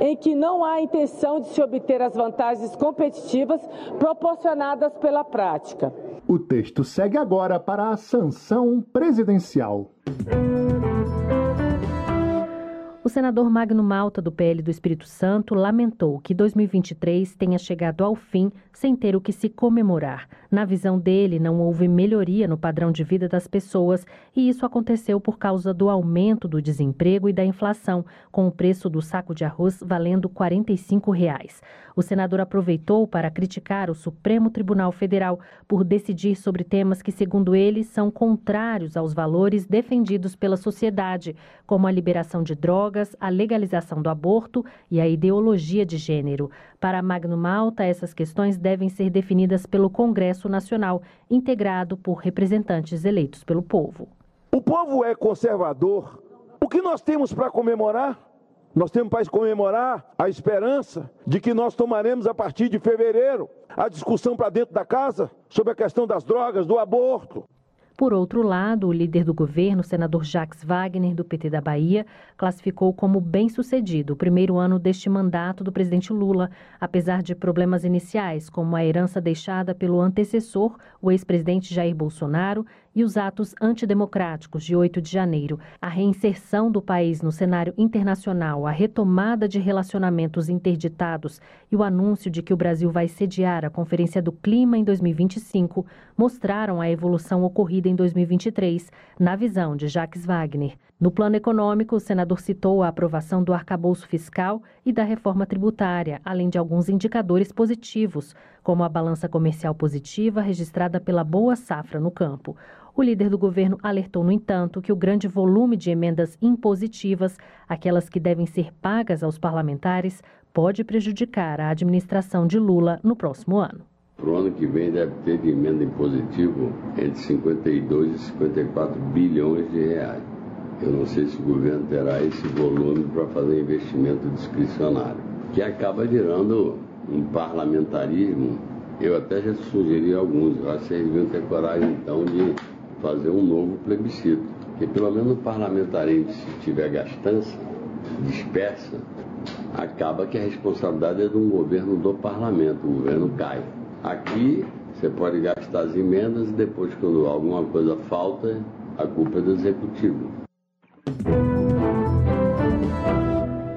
em que não há intenção de se obter as vantagens competitivas proporcionadas pela prática. O texto segue agora para a sanção presidencial. O senador Magno Malta, do PL do Espírito Santo, lamentou que 2023 tenha chegado ao fim sem ter o que se comemorar. Na visão dele, não houve melhoria no padrão de vida das pessoas e isso aconteceu por causa do aumento do desemprego e da inflação, com o preço do saco de arroz valendo 45 reais. O senador aproveitou para criticar o Supremo Tribunal Federal por decidir sobre temas que, segundo ele, são contrários aos valores defendidos pela sociedade, como a liberação de drogas, a legalização do aborto e a ideologia de gênero. Para Magno Malta, essas questões devem ser definidas pelo Congresso Nacional, integrado por representantes eleitos pelo povo. O povo é conservador. O que nós temos para comemorar? Nós temos para comemorar a esperança de que nós tomaremos a partir de fevereiro a discussão para dentro da casa sobre a questão das drogas, do aborto. Por outro lado, o líder do governo, senador Jacques Wagner, do PT da Bahia, classificou como bem-sucedido o primeiro ano deste mandato do presidente Lula, apesar de problemas iniciais, como a herança deixada pelo antecessor, o ex-presidente Jair Bolsonaro, e os atos antidemocráticos de 8 de janeiro, a reinserção do país no cenário internacional, a retomada de relacionamentos interditados e o anúncio de que o Brasil vai sediar a Conferência do Clima em 2025 mostraram a evolução ocorrida em 2023, na visão de Jacques Wagner. No plano econômico, o senador citou a aprovação do arcabouço fiscal e da reforma tributária, além de alguns indicadores positivos, como a balança comercial positiva registrada pela boa safra no campo. O líder do governo alertou, no entanto, que o grande volume de emendas impositivas, aquelas que devem ser pagas aos parlamentares, pode prejudicar a administração de Lula no próximo ano. Para o ano que vem deve ter de emenda impositiva entre 52 e 54 bilhões de reais. Eu não sei se o governo terá esse volume para fazer investimento discricionário, que acaba virando um parlamentarismo. Eu até já sugeri alguns, vocês deviam ter coragem então de fazer um novo plebiscito. Porque pelo menos o parlamentarismo, se tiver gastança, dispersa, acaba que a responsabilidade é um governo do parlamento, o governo cai. Aqui você pode gastar as emendas e depois, quando alguma coisa falta, a culpa é do executivo.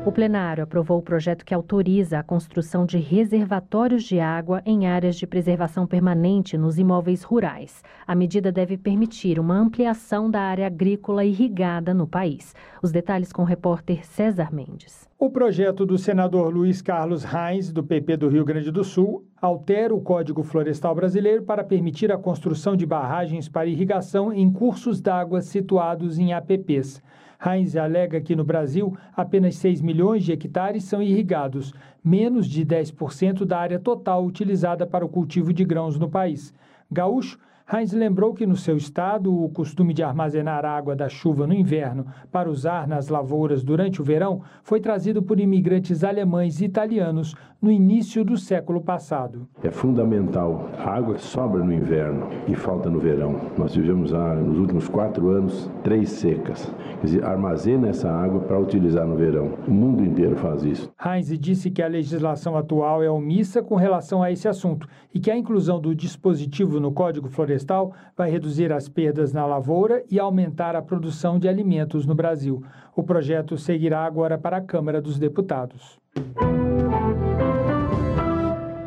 O plenário aprovou o projeto que autoriza a construção de reservatórios de água em áreas de preservação permanente nos imóveis rurais. A medida deve permitir uma ampliação da área agrícola irrigada no país. Os detalhes com o repórter César Mendes. O projeto do senador Luiz Carlos Reis, do PP do Rio Grande do Sul, altera o Código Florestal Brasileiro para permitir a construção de barragens para irrigação em cursos d'água situados em APPs. Heinz alega que no Brasil apenas 6 milhões de hectares são irrigados, menos de 10% da área total utilizada para o cultivo de grãos no país. Gaúcho Heinz lembrou que no seu estado o costume de armazenar água da chuva no inverno para usar nas lavouras durante o verão foi trazido por imigrantes alemães e italianos no início do século passado. É fundamental. A água sobra no inverno e falta no verão. Nós tivemos ah, nos últimos quatro anos três secas. Quer dizer, armazena essa água para utilizar no verão. O mundo inteiro faz isso. Heinz disse que a legislação atual é omissa com relação a esse assunto e que a inclusão do dispositivo no Código Florestal vai reduzir as perdas na lavoura e aumentar a produção de alimentos no Brasil. O projeto seguirá agora para a Câmara dos Deputados.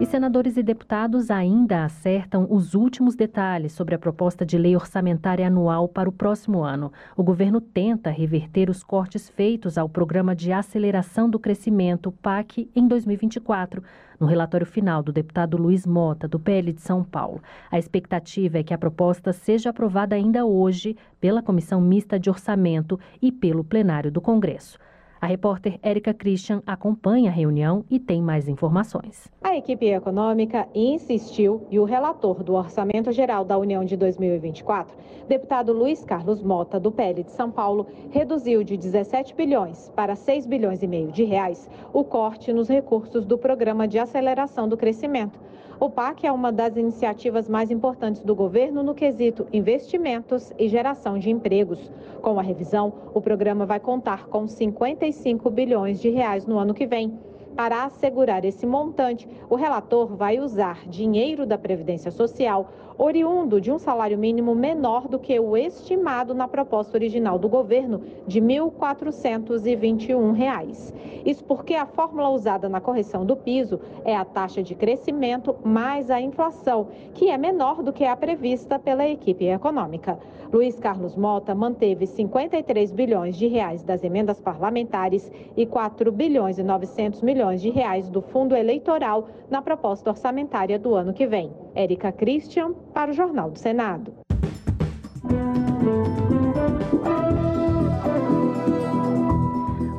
E senadores e deputados ainda acertam os últimos detalhes sobre a proposta de lei orçamentária anual para o próximo ano. O governo tenta reverter os cortes feitos ao Programa de Aceleração do Crescimento, PAC, em 2024, no relatório final do deputado Luiz Mota, do PL de São Paulo. A expectativa é que a proposta seja aprovada ainda hoje pela Comissão Mista de Orçamento e pelo plenário do Congresso. A repórter Érica Christian acompanha a reunião e tem mais informações. A equipe econômica insistiu e o relator do Orçamento Geral da União de 2024, deputado Luiz Carlos Mota, do PL de São Paulo, reduziu de 17 bilhões para 6 bilhões e meio de reais o corte nos recursos do Programa de Aceleração do Crescimento o PAC é uma das iniciativas mais importantes do governo no quesito investimentos e geração de empregos. Com a revisão, o programa vai contar com 55 bilhões de reais no ano que vem. Para assegurar esse montante, o relator vai usar dinheiro da Previdência Social oriundo de um salário mínimo menor do que o estimado na proposta original do governo, de R$ 1.421. Isso porque a fórmula usada na correção do piso é a taxa de crescimento mais a inflação, que é menor do que a prevista pela equipe econômica. Luiz Carlos Mota manteve 53 bilhões de reais das emendas parlamentares e 4 bilhões e 900 milhões de reais do fundo eleitoral na proposta orçamentária do ano que vem. Érica Christian, para o Jornal do Senado.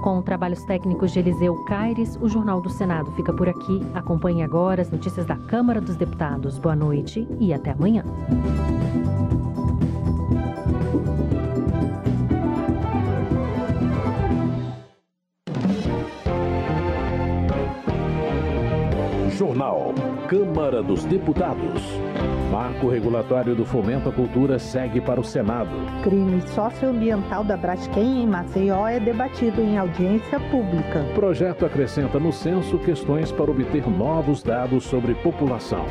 Com trabalhos técnicos de Eliseu Caires, o Jornal do Senado fica por aqui. Acompanhe agora as notícias da Câmara dos Deputados. Boa noite e até amanhã. Jornal. Câmara dos Deputados. Marco regulatório do fomento à cultura segue para o Senado. Crime socioambiental da Braskem em Maceió é debatido em audiência pública. Projeto acrescenta no censo questões para obter novos dados sobre população.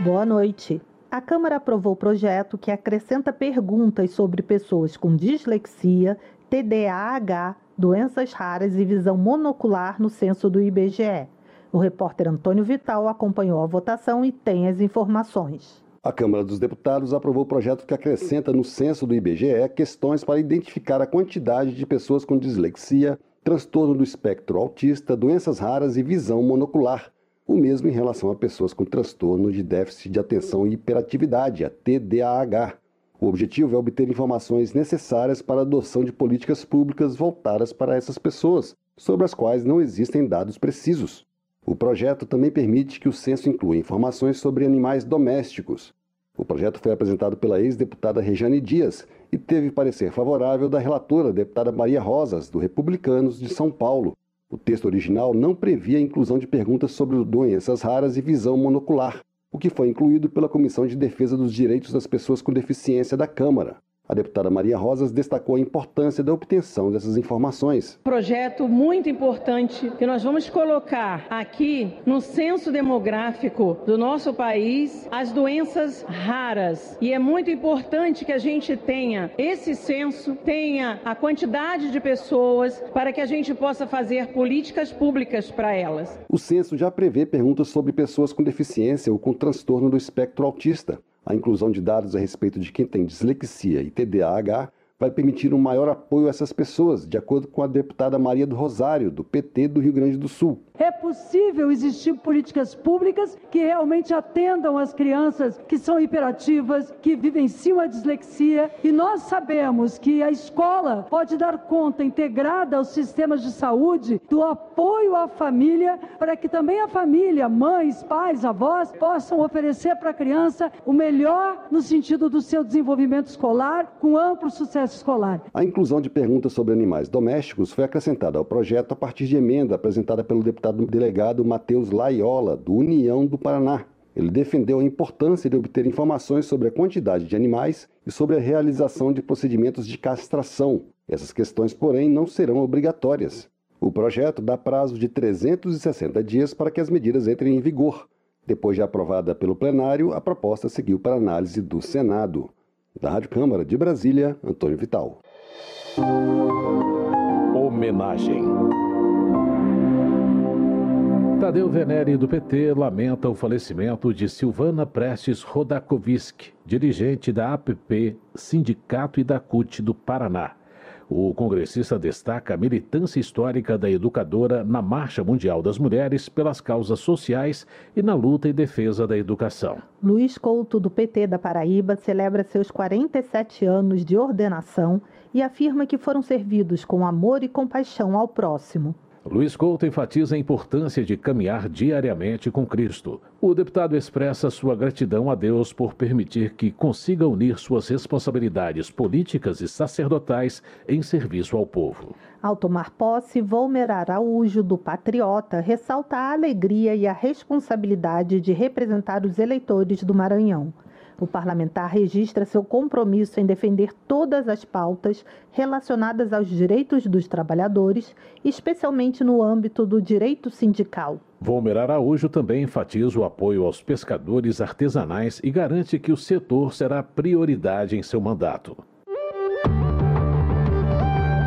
Boa noite. A Câmara aprovou o projeto que acrescenta perguntas sobre pessoas com dislexia, TDAH, doenças raras e visão monocular no censo do IBGE. O repórter Antônio Vital acompanhou a votação e tem as informações. A Câmara dos Deputados aprovou o projeto que acrescenta no censo do IBGE questões para identificar a quantidade de pessoas com dislexia, transtorno do espectro autista, doenças raras e visão monocular. O mesmo em relação a pessoas com transtorno de déficit de atenção e hiperatividade, a TDAH. O objetivo é obter informações necessárias para a adoção de políticas públicas voltadas para essas pessoas, sobre as quais não existem dados precisos. O projeto também permite que o censo inclua informações sobre animais domésticos. O projeto foi apresentado pela ex-deputada Rejane Dias e teve parecer favorável da relatora, deputada Maria Rosas, do Republicanos de São Paulo. O texto original não previa a inclusão de perguntas sobre doenças raras e visão monocular o que foi incluído pela Comissão de Defesa dos Direitos das Pessoas com Deficiência da Câmara. A deputada Maria Rosas destacou a importância da obtenção dessas informações. Projeto muito importante que nós vamos colocar aqui no censo demográfico do nosso país as doenças raras. E é muito importante que a gente tenha esse censo, tenha a quantidade de pessoas para que a gente possa fazer políticas públicas para elas. O censo já prevê perguntas sobre pessoas com deficiência ou com transtorno do espectro autista. A inclusão de dados a respeito de quem tem dislexia e TDAH vai permitir um maior apoio a essas pessoas, de acordo com a deputada Maria do Rosário, do PT do Rio Grande do Sul. É possível existir políticas públicas que realmente atendam as crianças que são hiperativas, que vivenciam a dislexia, e nós sabemos que a escola pode dar conta integrada aos sistemas de saúde do apoio à família, para que também a família, mães, pais, avós, possam oferecer para a criança o melhor no sentido do seu desenvolvimento escolar, com amplo sucesso escolar. A inclusão de perguntas sobre animais domésticos foi acrescentada ao projeto a partir de emenda apresentada pelo deputado delegado Matheus Laiola, do União do Paraná. Ele defendeu a importância de obter informações sobre a quantidade de animais e sobre a realização de procedimentos de castração. Essas questões, porém, não serão obrigatórias. O projeto dá prazo de 360 dias para que as medidas entrem em vigor. Depois de aprovada pelo plenário, a proposta seguiu para análise do Senado. Da Rádio Câmara de Brasília, Antônio Vital. Homenagem. Tadeu Venere, do PT, lamenta o falecimento de Silvana Prestes Rodakovisk, dirigente da APP, Sindicato e da CUT do Paraná. O congressista destaca a militância histórica da educadora na Marcha Mundial das Mulheres pelas causas sociais e na luta em defesa da educação. Luiz Couto, do PT da Paraíba, celebra seus 47 anos de ordenação e afirma que foram servidos com amor e compaixão ao próximo. Luiz Couto enfatiza a importância de caminhar diariamente com Cristo. O deputado expressa sua gratidão a Deus por permitir que consiga unir suas responsabilidades políticas e sacerdotais em serviço ao povo. Ao tomar posse, Volmer Araújo, do Patriota, ressalta a alegria e a responsabilidade de representar os eleitores do Maranhão. O parlamentar registra seu compromisso em defender todas as pautas relacionadas aos direitos dos trabalhadores, especialmente no âmbito do direito sindical. Volmer Araújo também enfatiza o apoio aos pescadores artesanais e garante que o setor será prioridade em seu mandato.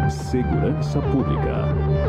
Segurança Pública.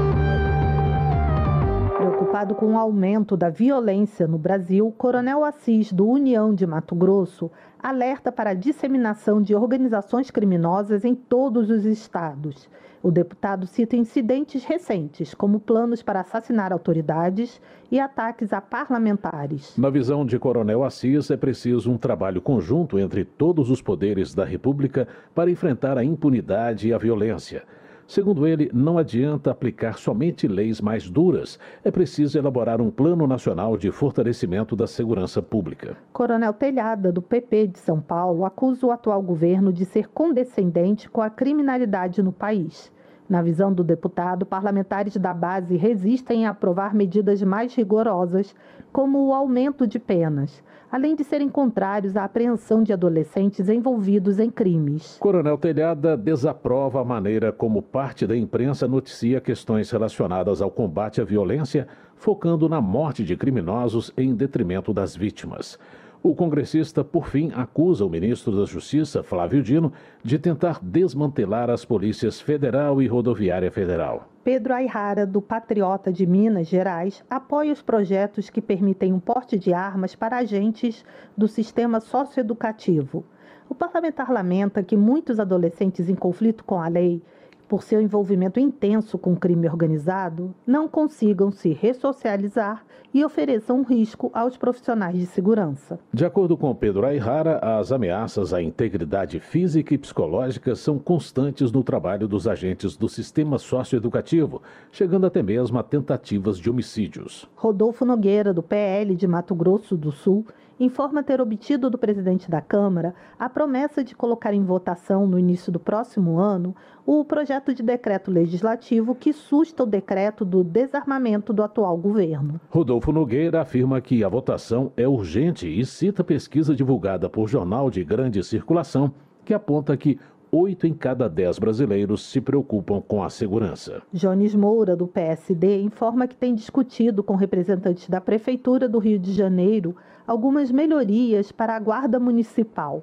Preocupado com o aumento da violência no Brasil, Coronel Assis, do União de Mato Grosso, alerta para a disseminação de organizações criminosas em todos os estados. O deputado cita incidentes recentes, como planos para assassinar autoridades e ataques a parlamentares. Na visão de Coronel Assis, é preciso um trabalho conjunto entre todos os poderes da República para enfrentar a impunidade e a violência. Segundo ele, não adianta aplicar somente leis mais duras. É preciso elaborar um plano nacional de fortalecimento da segurança pública. Coronel Telhada, do PP de São Paulo, acusa o atual governo de ser condescendente com a criminalidade no país. Na visão do deputado, parlamentares da base resistem a aprovar medidas mais rigorosas, como o aumento de penas além de serem contrários à apreensão de adolescentes envolvidos em crimes. Coronel Telhada desaprova a maneira como parte da imprensa noticia questões relacionadas ao combate à violência, focando na morte de criminosos em detrimento das vítimas. O congressista, por fim, acusa o ministro da Justiça, Flávio Dino, de tentar desmantelar as polícias federal e rodoviária federal. Pedro Ayrara, do Patriota de Minas Gerais, apoia os projetos que permitem um porte de armas para agentes do sistema socioeducativo. O parlamentar lamenta que muitos adolescentes em conflito com a lei por seu envolvimento intenso com o crime organizado, não consigam se ressocializar e ofereçam risco aos profissionais de segurança. De acordo com Pedro Ayrara, as ameaças à integridade física e psicológica são constantes no trabalho dos agentes do sistema socioeducativo, chegando até mesmo a tentativas de homicídios. Rodolfo Nogueira, do PL de Mato Grosso do Sul, informa ter obtido do presidente da Câmara a promessa de colocar em votação no início do próximo ano o projeto de decreto legislativo que susta o decreto do desarmamento do atual governo. Rodolfo Nogueira afirma que a votação é urgente e cita pesquisa divulgada por jornal de grande circulação que aponta que oito em cada dez brasileiros se preocupam com a segurança. Jones Moura, do PSD, informa que tem discutido com representantes da Prefeitura do Rio de Janeiro algumas melhorias para a Guarda Municipal.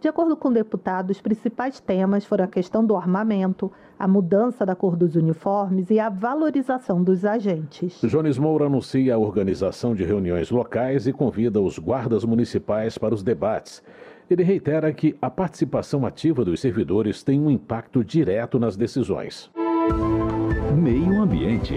De acordo com o deputado, os principais temas foram a questão do armamento, a mudança da cor dos uniformes e a valorização dos agentes. Jones Moura anuncia a organização de reuniões locais e convida os guardas municipais para os debates. Ele reitera que a participação ativa dos servidores tem um impacto direto nas decisões. Meio Ambiente.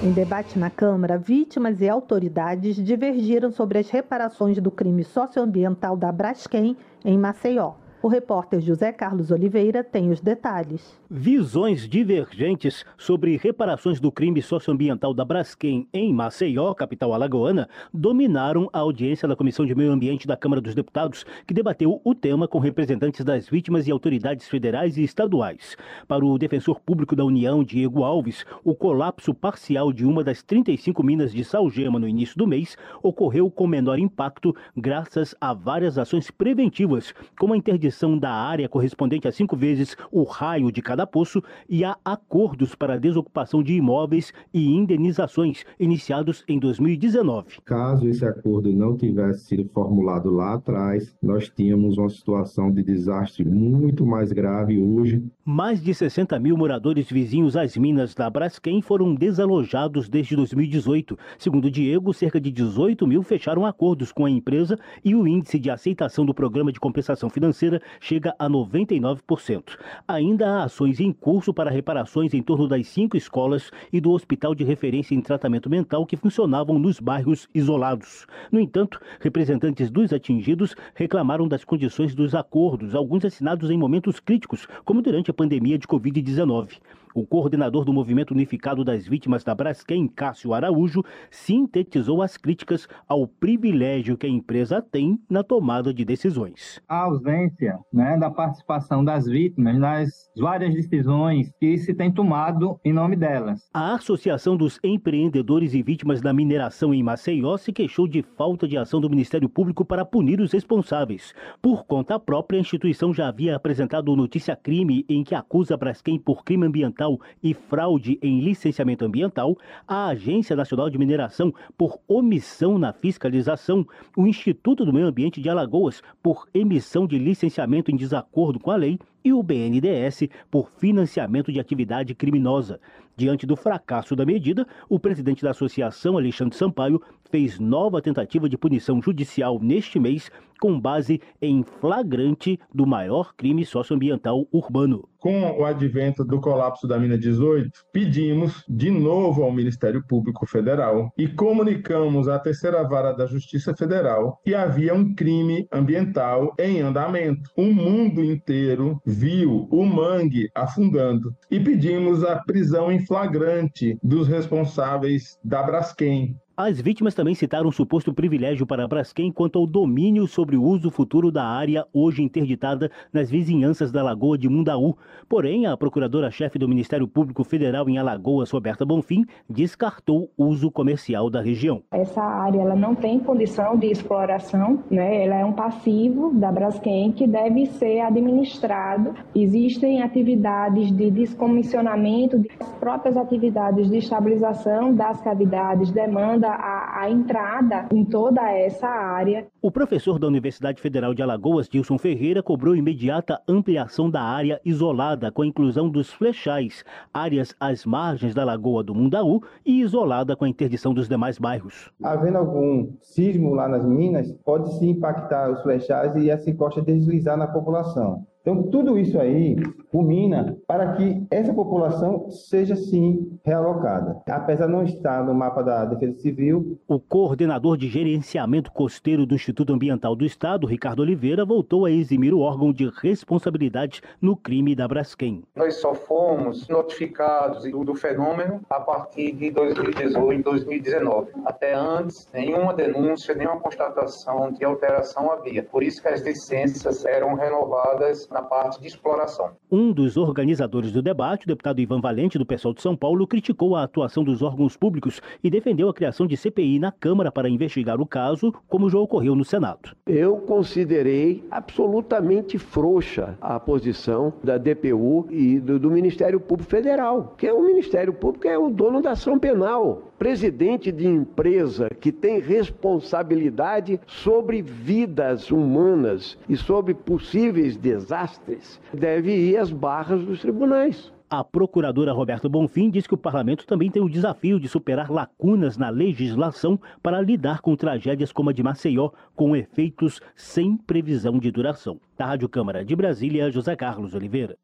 Em debate na Câmara, vítimas e autoridades divergiram sobre as reparações do crime socioambiental da Braskem em Maceió. O repórter José Carlos Oliveira tem os detalhes. Visões divergentes sobre reparações do crime socioambiental da Braskem em Maceió, capital alagoana, dominaram a audiência da Comissão de Meio Ambiente da Câmara dos Deputados, que debateu o tema com representantes das vítimas e autoridades federais e estaduais. Para o defensor público da União, Diego Alves, o colapso parcial de uma das 35 minas de salgema no início do mês ocorreu com menor impacto graças a várias ações preventivas, como a interdição da área correspondente a cinco vezes o raio de cada poço e há acordos para desocupação de imóveis e indenizações iniciados em 2019. Caso esse acordo não tivesse sido formulado lá atrás, nós tínhamos uma situação de desastre muito mais grave hoje. Mais de 60 mil moradores vizinhos às minas da Braskem foram desalojados desde 2018. Segundo Diego, cerca de 18 mil fecharam acordos com a empresa e o índice de aceitação do programa de compensação financeira chega a 99%. Ainda há ações em curso para reparações em torno das cinco escolas e do hospital de referência em tratamento mental que funcionavam nos bairros isolados. No entanto, representantes dos atingidos reclamaram das condições dos acordos, alguns assinados em momentos críticos, como durante a pandemia de Covid-19. O coordenador do Movimento Unificado das Vítimas da Braskem, Cássio Araújo, sintetizou as críticas ao privilégio que a empresa tem na tomada de decisões. A ausência né, da participação das vítimas nas várias decisões que se tem tomado em nome delas. A Associação dos Empreendedores e Vítimas da Mineração em Maceió se queixou de falta de ação do Ministério Público para punir os responsáveis. Por conta própria, a instituição já havia apresentado notícia-crime em que acusa a Braskem por crime ambiental e fraude em licenciamento ambiental, a Agência Nacional de Mineração por omissão na fiscalização, o Instituto do Meio Ambiente de Alagoas por emissão de licenciamento em desacordo com a lei e o BNDES por financiamento de atividade criminosa. Diante do fracasso da medida, o presidente da associação, Alexandre Sampaio, fez nova tentativa de punição judicial neste mês, com base em flagrante do maior crime socioambiental urbano. Com o advento do colapso da mina 18, pedimos de novo ao Ministério Público Federal e comunicamos à terceira vara da Justiça Federal que havia um crime ambiental em andamento. O mundo inteiro viu o mangue afundando e pedimos a prisão em flagrante dos responsáveis da Braskem, as vítimas também citaram um suposto privilégio para a Braskem quanto ao domínio sobre o uso futuro da área hoje interditada nas vizinhanças da Lagoa de Mundaú. Porém, a procuradora-chefe do Ministério Público Federal em Alagoas, Roberta Bonfim, descartou o uso comercial da região. Essa área ela não tem condição de exploração, né? ela é um passivo da Braskem que deve ser administrado. Existem atividades de descomissionamento, as próprias atividades de estabilização das cavidades, demanda a, a entrada em toda essa área. O professor da Universidade Federal de Alagoas, Dilson Ferreira, cobrou imediata ampliação da área isolada com a inclusão dos flechais, áreas às margens da Lagoa do Mundaú e isolada com a interdição dos demais bairros. Havendo algum sismo lá nas minas, pode se impactar os flechais e essa encosta deslizar na população. Então, tudo isso aí culmina para que essa população seja, sim, realocada. Apesar de não estar no mapa da Defesa Civil. O coordenador de gerenciamento costeiro do Instituto Ambiental do Estado, Ricardo Oliveira, voltou a eximir o órgão de responsabilidade no crime da Braskem. Nós só fomos notificados do fenômeno a partir de 2018 e 2019. Até antes, nenhuma denúncia, nenhuma constatação de alteração havia. Por isso que as licenças eram renovadas na parte de exploração. Um dos organizadores do debate, o deputado Ivan Valente, do pessoal de São Paulo, criticou a atuação dos órgãos públicos e defendeu a criação de CPI na Câmara para investigar o caso, como já ocorreu no Senado. Eu considerei absolutamente frouxa a posição da DPU e do, do Ministério Público Federal, que é o Ministério Público é o dono da ação penal presidente de empresa que tem responsabilidade sobre vidas humanas e sobre possíveis desastres deve ir às barras dos tribunais. A procuradora Roberta Bonfim diz que o parlamento também tem o desafio de superar lacunas na legislação para lidar com tragédias como a de Maceió, com efeitos sem previsão de duração. Da Rádio Câmara de Brasília, José Carlos Oliveira.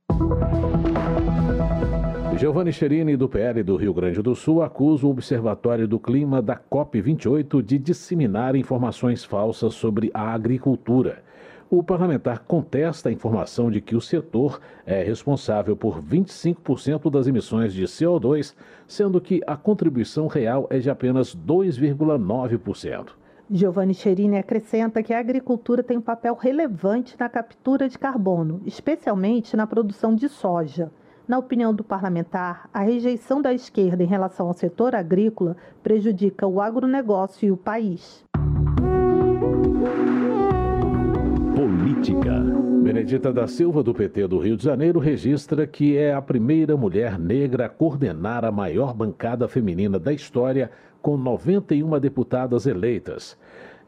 Giovanni Cherini, do PL do Rio Grande do Sul, acusa o Observatório do Clima da COP28 de disseminar informações falsas sobre a agricultura. O parlamentar contesta a informação de que o setor é responsável por 25% das emissões de CO2, sendo que a contribuição real é de apenas 2,9%. Giovanni Cherini acrescenta que a agricultura tem um papel relevante na captura de carbono, especialmente na produção de soja. Na opinião do parlamentar, a rejeição da esquerda em relação ao setor agrícola prejudica o agronegócio e o país. Política. Benedita da Silva, do PT do Rio de Janeiro, registra que é a primeira mulher negra a coordenar a maior bancada feminina da história, com 91 deputadas eleitas.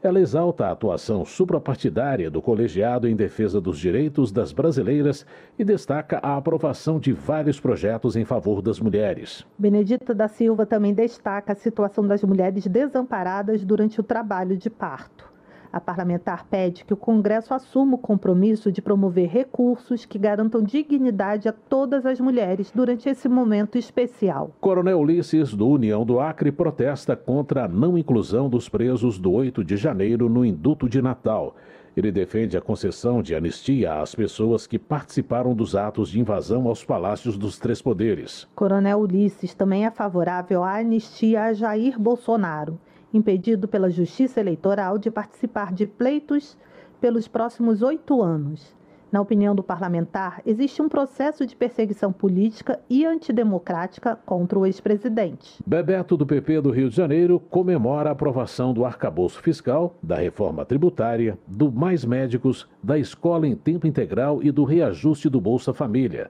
Ela exalta a atuação suprapartidária do colegiado em defesa dos direitos das brasileiras e destaca a aprovação de vários projetos em favor das mulheres. Benedita da Silva também destaca a situação das mulheres desamparadas durante o trabalho de parto. A parlamentar pede que o Congresso assuma o compromisso de promover recursos que garantam dignidade a todas as mulheres durante esse momento especial. Coronel Ulisses, do União do Acre, protesta contra a não inclusão dos presos do 8 de janeiro no induto de Natal. Ele defende a concessão de anistia às pessoas que participaram dos atos de invasão aos palácios dos três poderes. Coronel Ulisses também é favorável à anistia a Jair Bolsonaro impedido pela Justiça Eleitoral de participar de pleitos pelos próximos oito anos. Na opinião do parlamentar, existe um processo de perseguição política e antidemocrática contra o ex-presidente. Bebeto, do PP do Rio de Janeiro, comemora a aprovação do arcabouço fiscal, da reforma tributária, do Mais Médicos, da escola em tempo integral e do reajuste do Bolsa Família.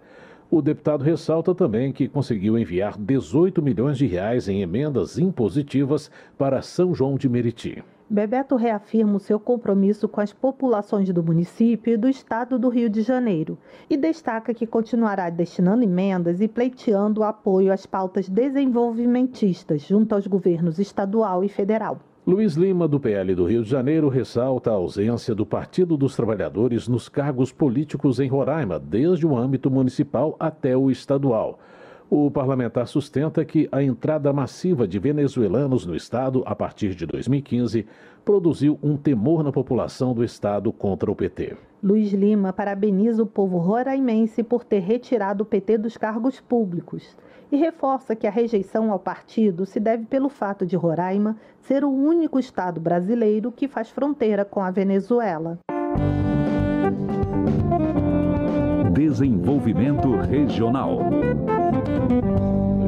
O deputado ressalta também que conseguiu enviar 18 milhões de reais em emendas impositivas para São João de Meriti. Bebeto reafirma o seu compromisso com as populações do município e do estado do Rio de Janeiro e destaca que continuará destinando emendas e pleiteando apoio às pautas desenvolvimentistas junto aos governos estadual e federal. Luiz Lima, do PL do Rio de Janeiro, ressalta a ausência do Partido dos Trabalhadores nos cargos políticos em Roraima, desde o âmbito municipal até o estadual. O parlamentar sustenta que a entrada massiva de venezuelanos no estado a partir de 2015 produziu um temor na população do estado contra o PT. Luiz Lima parabeniza o povo roraimense por ter retirado o PT dos cargos públicos e reforça que a rejeição ao partido se deve pelo fato de Roraima ser o único estado brasileiro que faz fronteira com a Venezuela. Desenvolvimento Regional.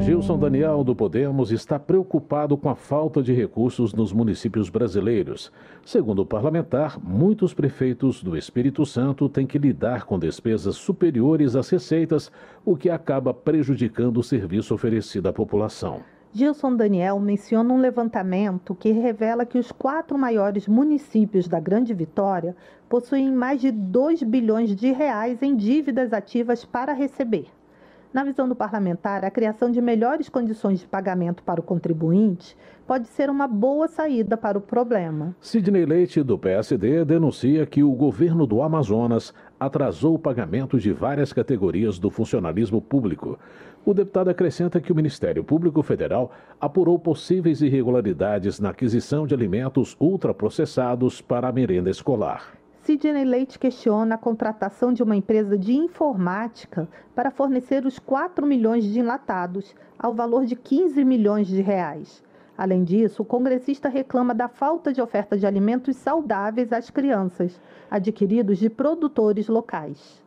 Gilson Daniel do Podemos está preocupado com a falta de recursos nos municípios brasileiros. Segundo o parlamentar, muitos prefeitos do Espírito Santo têm que lidar com despesas superiores às receitas, o que acaba prejudicando o serviço oferecido à população. Gilson Daniel menciona um levantamento que revela que os quatro maiores municípios da Grande Vitória possuem mais de 2 bilhões de reais em dívidas ativas para receber. Na visão do parlamentar, a criação de melhores condições de pagamento para o contribuinte pode ser uma boa saída para o problema. Sidney Leite, do PSD, denuncia que o governo do Amazonas atrasou o pagamento de várias categorias do funcionalismo público. O deputado acrescenta que o Ministério Público Federal apurou possíveis irregularidades na aquisição de alimentos ultraprocessados para a merenda escolar. Sidney Leite questiona a contratação de uma empresa de informática para fornecer os 4 milhões de enlatados, ao valor de 15 milhões de reais. Além disso, o congressista reclama da falta de oferta de alimentos saudáveis às crianças, adquiridos de produtores locais.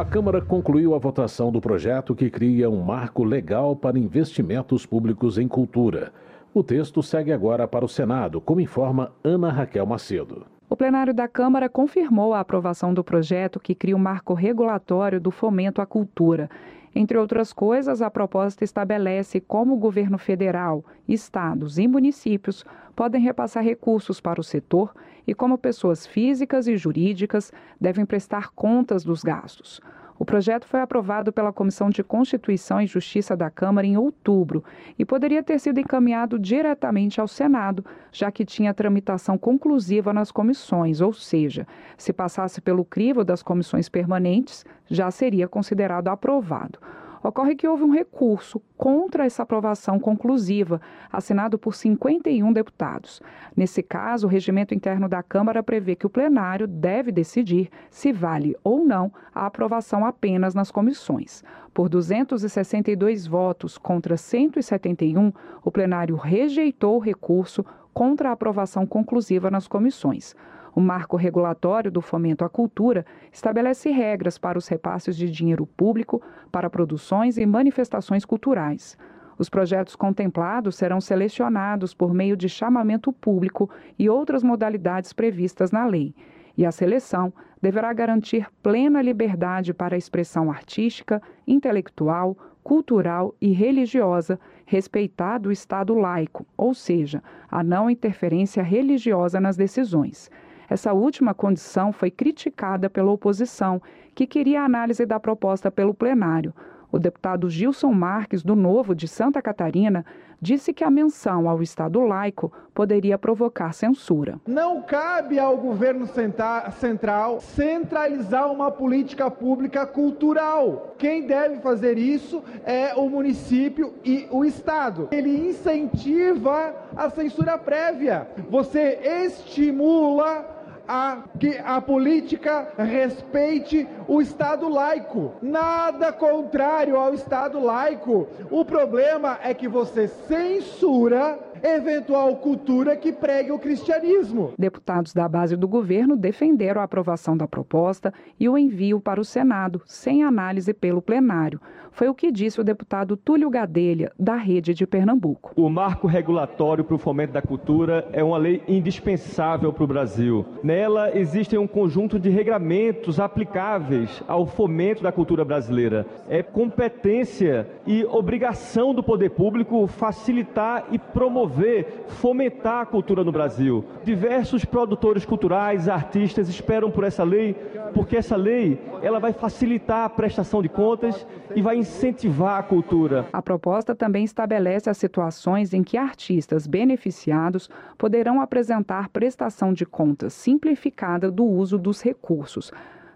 A Câmara concluiu a votação do projeto que cria um marco legal para investimentos públicos em cultura. O texto segue agora para o Senado, como informa Ana Raquel Macedo. O plenário da Câmara confirmou a aprovação do projeto que cria o um marco regulatório do fomento à cultura. Entre outras coisas, a proposta estabelece como o governo federal, estados e municípios podem repassar recursos para o setor e como pessoas físicas e jurídicas devem prestar contas dos gastos. O projeto foi aprovado pela Comissão de Constituição e Justiça da Câmara em outubro e poderia ter sido encaminhado diretamente ao Senado, já que tinha tramitação conclusiva nas comissões, ou seja, se passasse pelo crivo das comissões permanentes, já seria considerado aprovado. Ocorre que houve um recurso contra essa aprovação conclusiva, assinado por 51 deputados. Nesse caso, o regimento interno da Câmara prevê que o plenário deve decidir se vale ou não a aprovação apenas nas comissões. Por 262 votos contra 171, o plenário rejeitou o recurso contra a aprovação conclusiva nas comissões. O marco regulatório do fomento à cultura estabelece regras para os repasses de dinheiro público para produções e manifestações culturais. Os projetos contemplados serão selecionados por meio de chamamento público e outras modalidades previstas na lei. E a seleção deverá garantir plena liberdade para a expressão artística, intelectual, cultural e religiosa, respeitado o Estado laico, ou seja, a não interferência religiosa nas decisões. Essa última condição foi criticada pela oposição, que queria a análise da proposta pelo plenário. O deputado Gilson Marques, do Novo de Santa Catarina, disse que a menção ao Estado laico poderia provocar censura. Não cabe ao governo central centralizar uma política pública cultural. Quem deve fazer isso é o município e o Estado. Ele incentiva a censura prévia. Você estimula a que a política respeite o Estado laico. Nada contrário ao Estado laico. O problema é que você censura eventual cultura que pregue o cristianismo. Deputados da base do governo defenderam a aprovação da proposta e o envio para o Senado, sem análise pelo plenário. Foi o que disse o deputado Túlio Gadelha, da Rede de Pernambuco. O marco regulatório para o fomento da cultura é uma lei indispensável para o Brasil. Nela existem um conjunto de regramentos aplicáveis ao fomento da cultura brasileira. É competência e obrigação do poder público facilitar e promover fomentar a cultura no Brasil. Diversos produtores culturais, artistas esperam por essa lei, porque essa lei ela vai facilitar a prestação de contas e vai incentivar a cultura. A proposta também estabelece as situações em que artistas beneficiados poderão apresentar prestação de contas simplificada do uso dos recursos.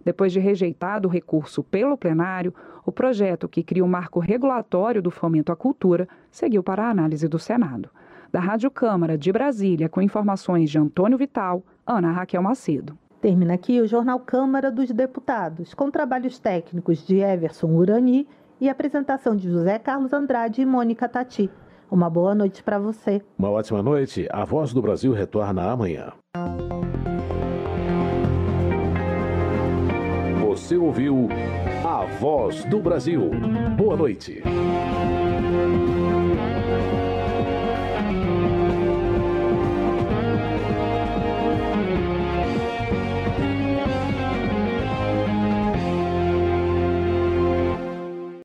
Depois de rejeitado o recurso pelo plenário, o projeto que cria o marco regulatório do fomento à cultura seguiu para a análise do Senado. Da Rádio Câmara de Brasília, com informações de Antônio Vital, Ana Raquel Macedo. Termina aqui o Jornal Câmara dos Deputados, com trabalhos técnicos de Everson Urani e apresentação de José Carlos Andrade e Mônica Tati. Uma boa noite para você. Uma ótima noite. A Voz do Brasil retorna amanhã. Você ouviu A Voz do Brasil. Boa noite.